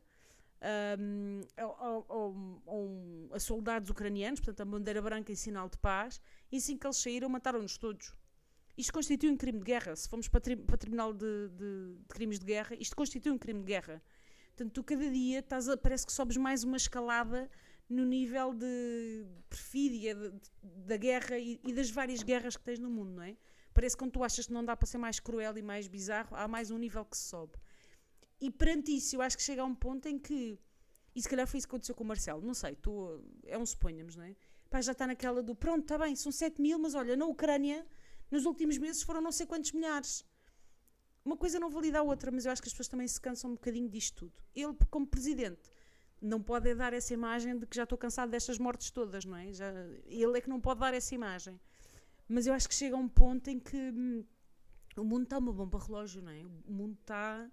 um, ao- a soldados ucranianos, portanto, a bandeira branca em sinal de paz, e assim que eles saíram, mataram-nos todos. Isto constitui um crime de guerra. Se formos para, tri para Tribunal de, de- de Crimes de Guerra, isto constitui um crime de guerra. Portanto, tu cada dia estás a- parece que sobes mais uma escalada no nível de perfídia da guerra e, e das várias guerras que tens no mundo, não é? Parece que quando tu achas que não dá para ser mais cruel e mais bizarro, há mais um nível que se sobe. E perante isso, eu acho que chega a um ponto em que. E se calhar foi isso que aconteceu com o Marcelo, não sei, estou, é um suponhamos, não é? Pá, já está naquela do pronto, está bem, são 7 mil, mas olha, na Ucrânia, nos últimos meses foram não sei quantos milhares. Uma coisa não valida a outra, mas eu acho que as pessoas também se cansam um bocadinho disto tudo. Ele, como presidente, não pode é dar essa imagem de que já estou cansado destas mortes todas, não é? Já, ele é que não pode dar essa imagem. Mas eu acho que chega a um ponto em que hum, o mundo está uma bomba relógio, não é? O mundo está.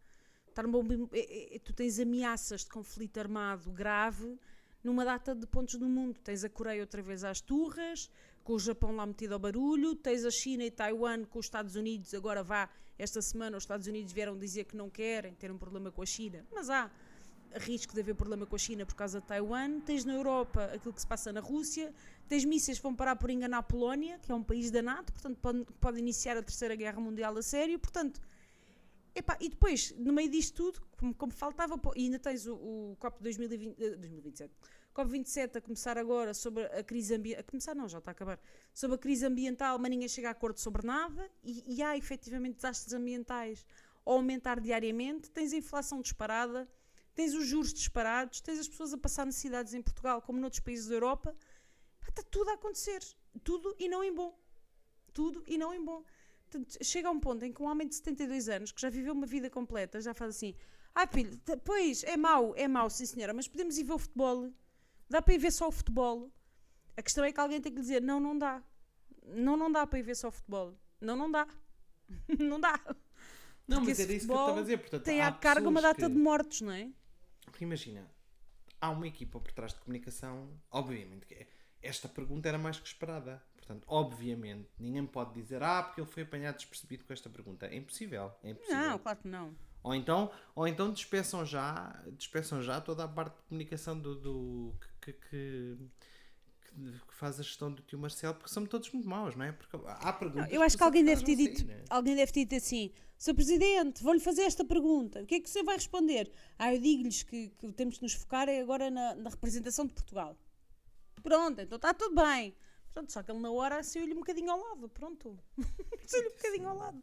Bomba, é- é- é- tu tens ameaças de conflito armado grave numa data de pontos do mundo. Tens a Coreia outra vez às turras, com o Japão lá metido ao barulho, tens a China e Taiwan com os Estados Unidos. Agora vá, esta semana os Estados Unidos vieram dizer que não querem ter um problema com a China, mas há risco de haver problema com a China por causa de Taiwan. Tens na Europa aquilo que se passa na Rússia, tens mísseis que vão parar por enganar a Polónia, que é um país da NATO, portanto pode, pode iniciar a Terceira Guerra Mundial a sério. Portanto, epá, e depois, no meio disto tudo, como, como faltava, e ainda tens o, o COP 2020, eh, 2027, COP 27 a começar agora sobre a crise ambiental, a começar não, já está a acabar, sobre a crise ambiental, mas ninguém chega a acordo sobre nada, e, e há efetivamente desastres ambientais a aumentar diariamente, tens a inflação disparada, tens os juros disparados, tens as pessoas a passar necessidades em Portugal, como noutros países da Europa, está tudo a acontecer. Tudo e não em bom. Tudo e não em bom. Portanto, chega a um ponto em que um homem de 72 anos, que já viveu uma vida completa, já faz assim: ah, filho, pois, é mau, é mau, sim senhora, mas podemos ir ver o futebol. Dá para ir ver só o futebol. A questão é que alguém tem que lhe dizer: não, não dá. Não, não dá para ir ver só o futebol. Não, não dá. [LAUGHS] não dá. Não, Porque mas era isso que eu estava a dizer. Portanto, Tem à carga uma data que- de mortos, não é? Porque imagina, há uma equipa por trás de comunicação, obviamente, que esta pergunta era mais que esperada. Portanto, obviamente, ninguém pode dizer, ah, porque ele foi apanhado despercebido com esta pergunta. É impossível. É impossível. Não, claro que não. Ou então, ou então despeçam já, despeçam já toda a parte de comunicação do, do- que, que, que- que faz a gestão do tio Marcelo, porque são todos muito maus, não é? Porque há perguntas. Eu acho que alguém deve ter dito, né? alguém deve ter dito assim, Sr. Presidente, vou-lhe fazer esta pergunta. O que é que o senhor vai responder? Ah, eu digo-lhes que, que temos de nos focar é agora na, na representação de Portugal. Pronto, então está tudo bem. Pronto, só que ele na hora saiu-lhe um bocadinho ao lado. Pronto. [LAUGHS] saiu-lhe um bocadinho ao lado.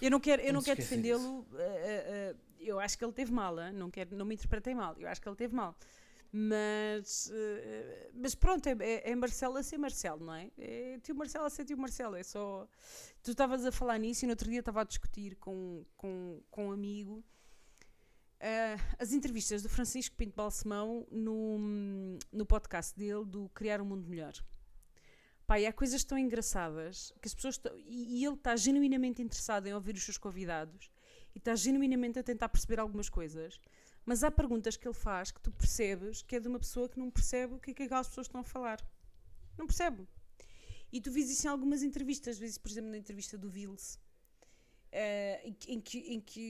Eu não quero, eu Não quero defendê-lo. eh, eh, eu acho que ele teve mal, hein? não, quero, não me interpretem mal. Eu acho que ele teve mal. Mas, eh, mas pronto, é, é, é Marcelo a ser Marcelo, não é? É tio Marcelo a ser tio Marcelo. É só. Tu estavas a falar nisso e no outro dia estava a discutir com, com, com um amigo eh, as entrevistas do Francisco Pinto Balsemão no, no podcast dele do Criar um Mundo Melhor. Pá, e há coisas tão engraçadas que as pessoas. estão- e, e ele está genuinamente interessado em ouvir os seus convidados e está genuinamente a tentar perceber algumas coisas. Mas há perguntas que ele faz que tu percebes que é de uma pessoa que não percebe o que é que aquelas pessoas estão a falar. Não percebe. E tu vês isso em algumas entrevistas, vês isso, por exemplo, na entrevista do Vils, eh, em, que, em, que, em, que,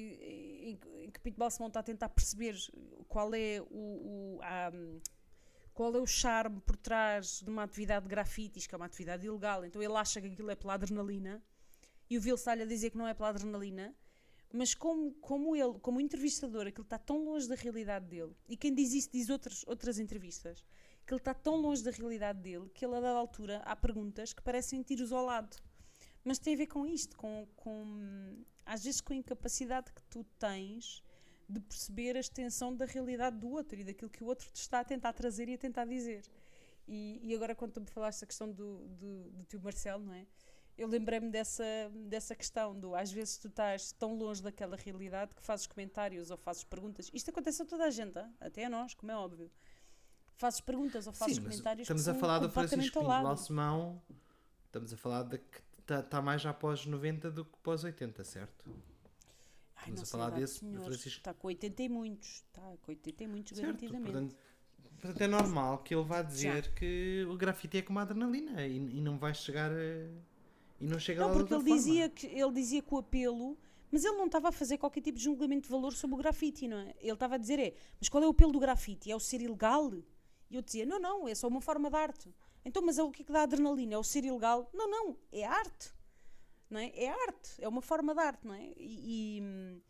em, que- Pinto Balsemão está a tentar perceber qual é o, o- a, qual é o charme por trás de uma atividade de grafites, que é uma atividade ilegal. Então ele acha que aquilo é pela adrenalina e o Vils está-lhe a dizer que não é pela adrenalina. Mas como, como ele, como entrevistador, aquilo está tão longe da realidade dele, e quem diz isso diz outras, outras entrevistas, que ele está tão longe da realidade dele que ele, a dada altura, há perguntas que parecem tiros ao lado. Mas tem a ver com isto, com, com às vezes com a incapacidade que tu tens de perceber a extensão da realidade do outro e daquilo que o outro te está a tentar trazer e a tentar dizer. E, e agora, quando tu me falaste a questão do, do, do tio Marcelo, não é? Eu lembrei-me dessa, dessa questão do às vezes tu estás tão longe daquela realidade que fazes comentários ou fazes perguntas. Isto acontece a toda a gente, até a nós, como é óbvio. Fazes perguntas ou fazes Sim, comentários estamos que a falar do Francisco. Balsemão, estamos a falar de que está mais já pós 90 do que pós 80, certo? Ai, Estamos a falar desse. Francisco- Está com 80 e muitos. Está com 80 e muitos, Certo, garantidamente. portanto, portanto, é normal que ele vá dizer que o grafite é como a adrenalina e, e não vai chegar a, e não chega Não, lá porque ele forma. dizia, que, ele dizia que o apelo. Mas ele não estava a fazer qualquer tipo de julgamento de valor sobre o grafite, não é? Ele estava a dizer: é, mas qual é o apelo do grafite? É o ser ilegal? E eu dizia: não, não, é só uma forma de arte. Então, mas é o que é que dá adrenalina? É o ser ilegal? Não, não, é arte. Não é? é arte, é uma forma de arte, não é? E, e,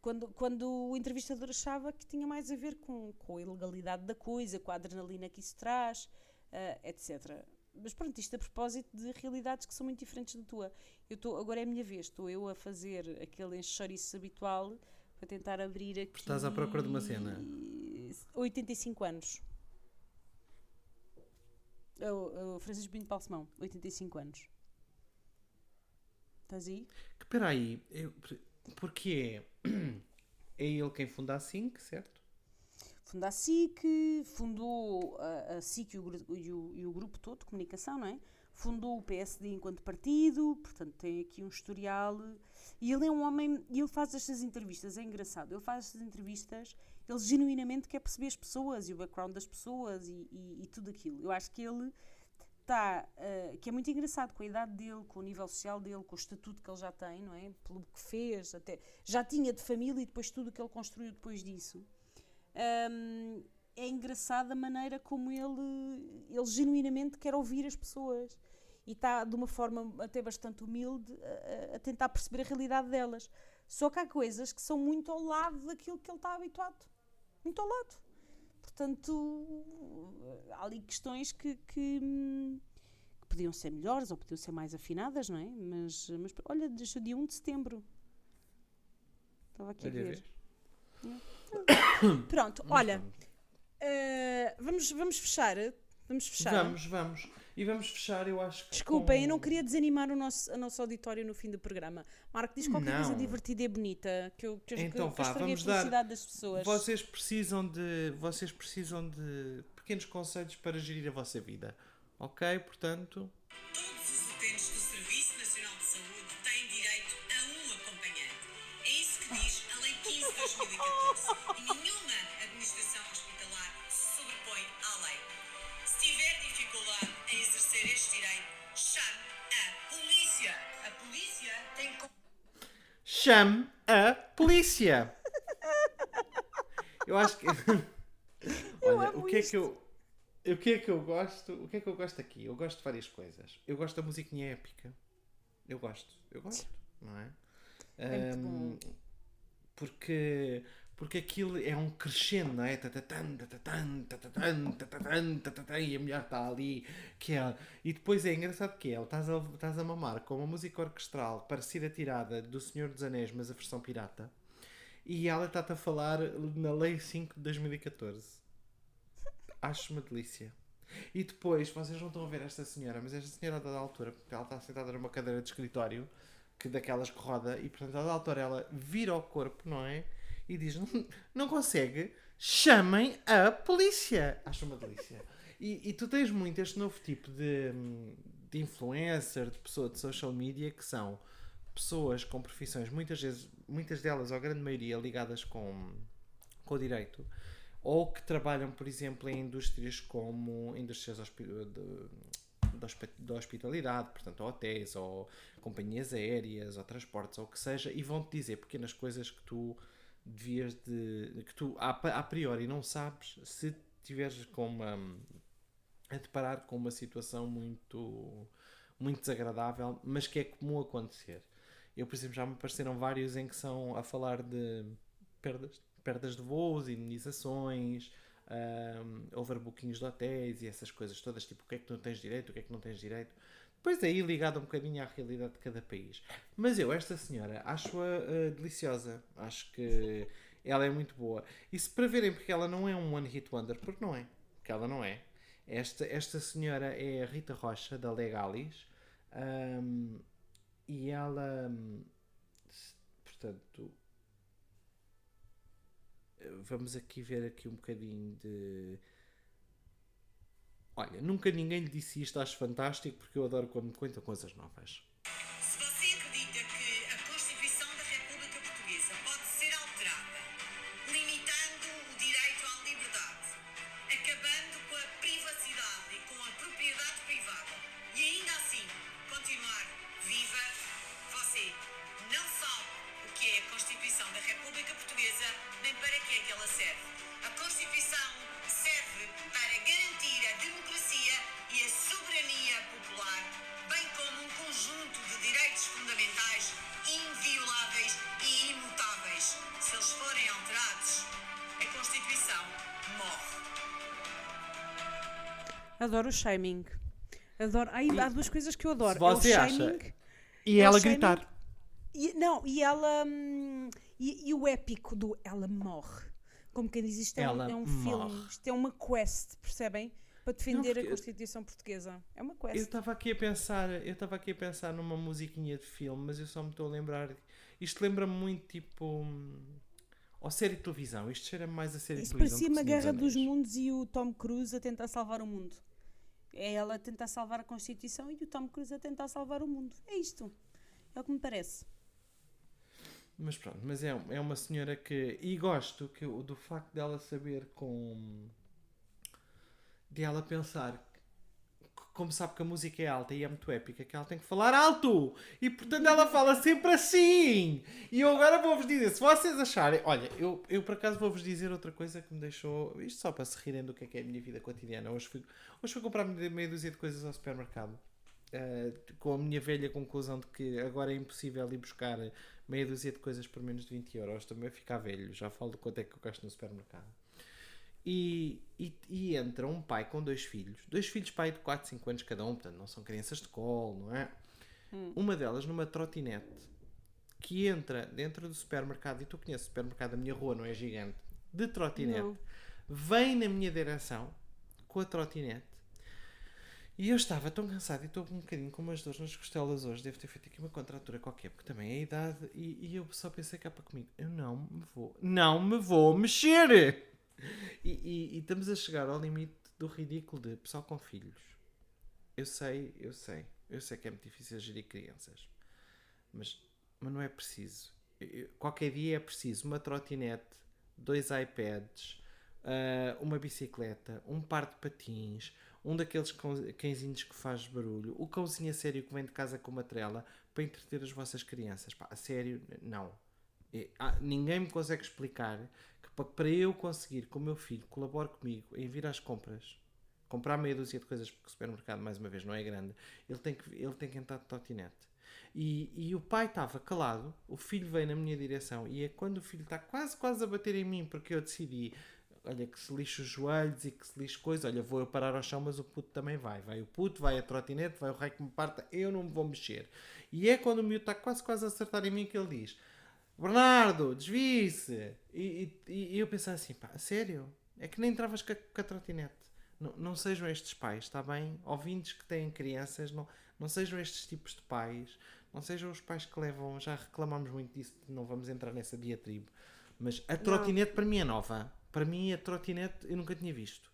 quando, quando o entrevistador achava que tinha mais a ver com, com a ilegalidade da coisa, com a adrenalina que isso traz, ah, etc. Mas pronto, isto a propósito de realidades que são muito diferentes da tua. Eu estou, agora é a minha vez, estou eu a fazer aquele enxeriço habitual para tentar abrir aqui. Estás à procura de uma cena? 85 anos. É o, o Francisco Pinto Balsemão, 85 anos. Estás aí? Que peraí, eu, porque é, [CLEARS THROAT] é ele quem funda a SINC, certo? Funda a SIC, fundou a, a SIC e o, e o- e o grupo todo de comunicação, não é? Fundou o PSD enquanto partido, portanto tem aqui um historial. E ele é um homem, e ele faz estas entrevistas, é engraçado, ele faz estas entrevistas, ele genuinamente quer perceber as pessoas e o background das pessoas e, e- e tudo aquilo. Eu acho que ele está, eh, que é muito engraçado com a idade dele, com o nível social dele, com o estatuto que ele já tem, não é? Pelo que fez, até já tinha de família e depois tudo o que ele construiu depois disso. Hum, é engraçado a maneira como ele, ele genuinamente quer ouvir as pessoas e está de uma forma até bastante humilde a, a tentar perceber a realidade delas. Só que há coisas que são muito ao lado daquilo que ele está habituado. Muito ao lado. Portanto, há ali questões que, que, que podiam ser melhores ou podiam ser mais afinadas, não é? Mas, mas olha, deixa dia 1 de setembro. Estava aqui a Olha, ver. vês? Pronto, olha, eh, vamos, vamos fechar. Vamos fechar. Vamos, vamos. E vamos fechar, eu acho que. Desculpem, com- eu não queria desanimar o nosso, a nosso auditório no fim do programa. Marco, diz qualquer coisa Não. divertida e bonita que eu, que Então que vá, estraguei a vamos dar- felicidade das pessoas. Vocês precisam de. Vocês precisam de pequenos conselhos para gerir a vossa vida. Ok? Portanto. Chame a polícia! Eu acho que. Olha, o que é que eu. O que é que eu gosto? O que é que eu gosto aqui? Eu gosto de várias coisas. Eu gosto da musiquinha épica. Eu gosto. Eu gosto, não é? É Ahm, porque porque aquilo é um crescendo, não é? E a mulher está ali, que é, e depois é engraçado que é, estás a, a mamar com uma música orquestral parecida tirada do Senhor dos Anéis, mas a versão pirata, e ela está-te a falar na Lei 5 de 2014. Acho uma delícia. E depois, vocês não estão a ver esta senhora, mas esta senhora a dada altura, porque ela está sentada numa cadeira de escritório, que daquelas que roda, e portanto a dada altura ela vira o corpo, não é? E diz: não, consegue, chamem a polícia. Acho uma delícia. E, e tu tens muito este novo tipo de, de influencer, de pessoa de social media, que são pessoas com profissões, muitas vezes, muitas delas, ou a grande maioria, ligadas com, com o direito, ou que trabalham, por exemplo, em indústrias como indústrias de hospitalidade, portanto, hotéis, ou companhias aéreas, ou transportes, ou o que seja, e vão-te dizer pequenas coisas que tu devias de. que tu a, a priori não sabes se tiveres com uma. a deparar com uma situação muito. muito desagradável, mas que é comum acontecer. Eu, por exemplo, já me apareceram vários em que são a falar de perdas, perdas de voos, indenizações, um, overbookings de hotéis e essas coisas todas, tipo o que é que tu tens direito, o que é que não tens direito. Depois aí ligado um bocadinho à realidade de cada país. Mas eu, esta senhora, acho-a uh, deliciosa. Acho que ela é muito boa. E se para verem, porque ela não é um one hit wonder, porque não é. Porque ela não é. Esta, esta senhora é a Rita Rocha, da Legalis. um, e ela, portanto, vamos aqui ver aqui um bocadinho de. Olha, nunca ninguém lhe disse isto, acho fantástico, porque eu adoro quando me contam coisas novas. Adoro o shaming. Adoro. Ai, há duas coisas que eu adoro. Se você é o acha- shaming E É o ela shaming. gritar. e, não, e ela hum, e, e o épico do ela morre. Como quem diz, isto é, um, Ela é um morre. filme, isto é uma quest, percebem? Para defender porque- a Constituição Portuguesa. É uma quest. Eu estava aqui a pensar, eu estava aqui a pensar numa musiquinha de filme, mas eu só me estou a lembrar. Isto lembra-me muito tipo hum, ao série de televisão. Isto cheira mais a série Isso de televisão. parecia uma Senhor guerra dos Anéis. mundos e o Tom Cruise a tentar salvar o mundo. É ela a tentar salvar a Constituição e o Tom Cruise a tentar salvar o mundo. É isto. É o que me parece. Mas pronto, mas é, é uma senhora que. E gosto que, do facto dela saber com. de ela pensar. Como sabe que a música é alta e é muito épica, que ela tem que falar alto! E portanto ela fala sempre assim! E eu agora vou-vos dizer, se vocês acharem. Olha, eu, eu por acaso vou-vos dizer outra coisa que me deixou. Isto só para se rirem do que é que é a minha vida cotidiana. Hoje fui, hoje fui comprar meia dúzia de coisas ao supermercado. Uh, com a minha velha conclusão de que agora é impossível ir buscar meia dúzia de coisas por menos de 20 euros. Também ficar velho, já falo do quanto é que eu gasto no supermercado. E, e, e entra um pai com dois filhos, dois filhos pai de 4, 5 anos cada um, portanto não são crianças de colo, não é? Uma delas numa trotinete que entra dentro do supermercado, e tu conheces o supermercado da minha rua, não é gigante, de trotinete, Não. vem na minha direção com a trotinete. E eu estava tão cansado e estou um bocadinho com umas dores nas costelas hoje. Devo ter feito aqui uma contratura qualquer, porque também é a idade. E, e eu só pensei cá para comigo: eu não me vou, não me vou mexer! E, e- e estamos a chegar ao limite do ridículo de pessoal com filhos. Eu sei, eu sei, eu sei que é muito difícil gerir crianças, mas, mas não é preciso. Eu- qualquer dia é preciso uma trotinete, dois iPads, ah, uma bicicleta, um par de patins, um daqueles cãezinhos que faz barulho, o cãozinho a sério que vem de casa com uma trela para entreter as vossas crianças. Pá, a sério, não. É, ninguém me consegue explicar que pa- para eu conseguir que o meu filho colabore comigo em vir às compras, comprar meia dúzia de coisas, porque o supermercado, mais uma vez, não é grande, ele tem que, ele tem que entrar de trotinete. E, e o pai estava calado, o filho veio na minha direção, e é quando o filho está quase, quase a bater em mim, porque eu decidi, olha, que se lixe os joelhos e que se lixe coisa, olha, vou eu parar ao chão, mas o puto também vai. Vai o puto, vai a trotinete, vai o rei que me parta, eu não me vou mexer. E é quando o miúdo está quase, quase a acertar em mim que ele diz: Bernardo, desvie-se! E, e- e eu pensei assim, pá, sério? É que nem entravas com a, com a trotinete. Não, não sejam estes pais, está bem? Ouvintes que têm crianças, não, não sejam estes tipos de pais. Não sejam os pais que levam. Já reclamámos muito disso, não vamos entrar nessa diatribe. Mas a trotinete para mim é nova. Para mim a trotinete eu nunca tinha visto.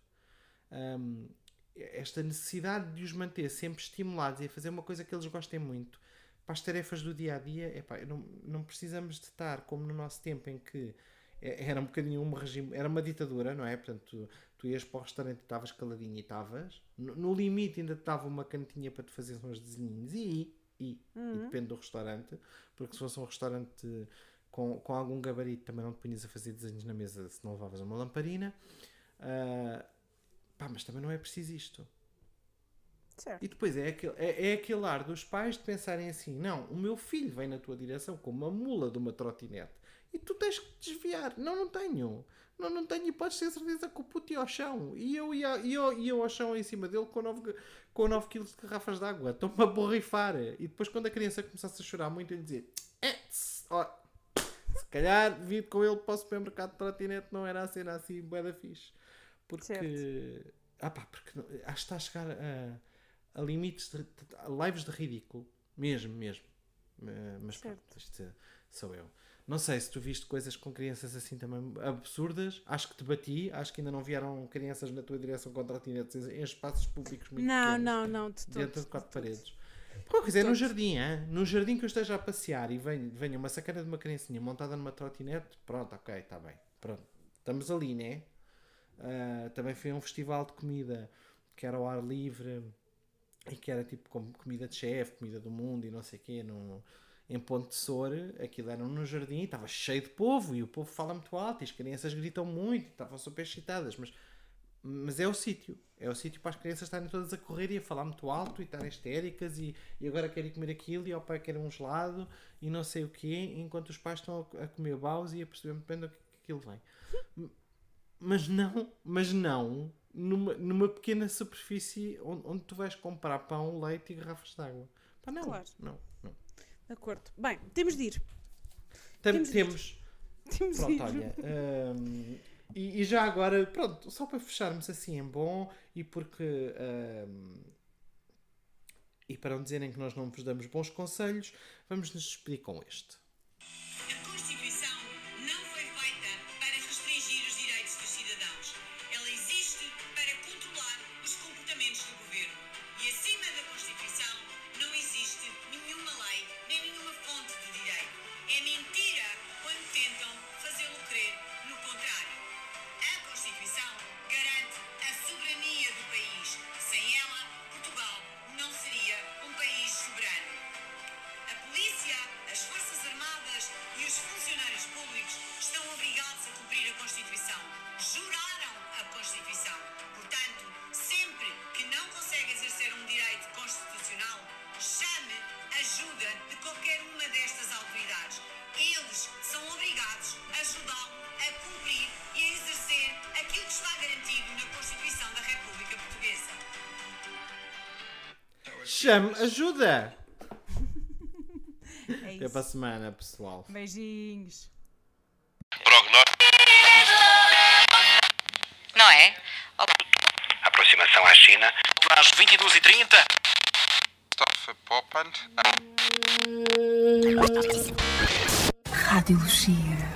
Hum, esta necessidade de os manter sempre estimulados e a fazer uma coisa que eles gostem muito para as tarefas do dia a dia, epá, não, não precisamos de estar como no nosso tempo em que é- era um bocadinho um regime, era uma ditadura, não é? Portanto, tu, tu ias para o restaurante e estavas caladinho e estavas. No, no limite ainda te dava uma cantinha para te fazer uns desenhinhos e, e, e depende do restaurante, porque se fosse um restaurante com, com algum gabarito também não te punhas a fazer desenhos na mesa se não levavas uma lamparina. Ah, pá, mas também não é preciso isto. Certo. E depois é aquele, é, é aquele ar dos pais de pensarem assim: não, o meu filho vem na tua direção com uma mula de uma trotinete e tu tens que te desviar. Não, não tenho. Não, não tenho. E podes ter certeza que o puto ia ao chão. E eu ia, e eu ao chão em cima dele com 9, com 9 kg de garrafas de água. Estou-me a borrifar. E depois, quando a criança começasse a chorar muito, eu lhe dizia: tss, ó, se calhar vir com ele para o supermercado de trotinete não era a cena assim, bué da fixe. Porque. Certo. Ah pá, porque não- acho que está a chegar a, a limites de, a lives de ridículo. Mesmo, mesmo. Eh, Mas pronto, Certo. isto é- sou eu. Não sei se tu viste coisas com crianças assim também absurdas. Acho que te bati. Acho que ainda não vieram crianças na tua direção com trotinetes em em espaços públicos muito Não, pequenos, não, não, de. Dentro de quatro de paredes. Qualquer coisa, é no jardim, hein? no jardim que eu esteja a passear e venha, venha uma sacana de uma criancinha montada numa trotinete, pronto, ok, está bem. Pronto, estamos ali, né? Ah, também foi um festival de comida que era ao ar livre e que era tipo como comida de chefe, comida do mundo e não sei o quê, no, em Ponte de Sor, aquilo era no jardim e estava cheio de povo e o povo fala muito alto e as crianças gritam muito e estavam super excitadas, mas, mas é o sítio, é o sítio para as crianças estarem todas a correr e a falar muito alto e estarem histéricas e, e agora querem comer aquilo e ao pai quer um gelado e não sei o quê, enquanto os pais estão a, a comer baus e a perceber muito bem do que, que aquilo vem. Mas não, mas não numa, numa pequena superfície onde, onde tu vais comprar pão, leite e garrafas de água. Pá, não, Claro. não, não. De acordo. Bem, temos de ir. Tam- Temos de temos, [LAUGHS] Temos de pronto, ir. olha, hum, e, e já agora, pronto, só para fecharmos assim em bom e porque hum, e para não dizerem que nós não vos damos bons conselhos, vamos nos despedir com este. Chame ajuda! [LAUGHS] É Até para a isso. semana, pessoal. Beijinhos. Prognóstico. é? Olá. Aproximação à China. Às 22h30. Stoffe poppend. Rádio Lucia.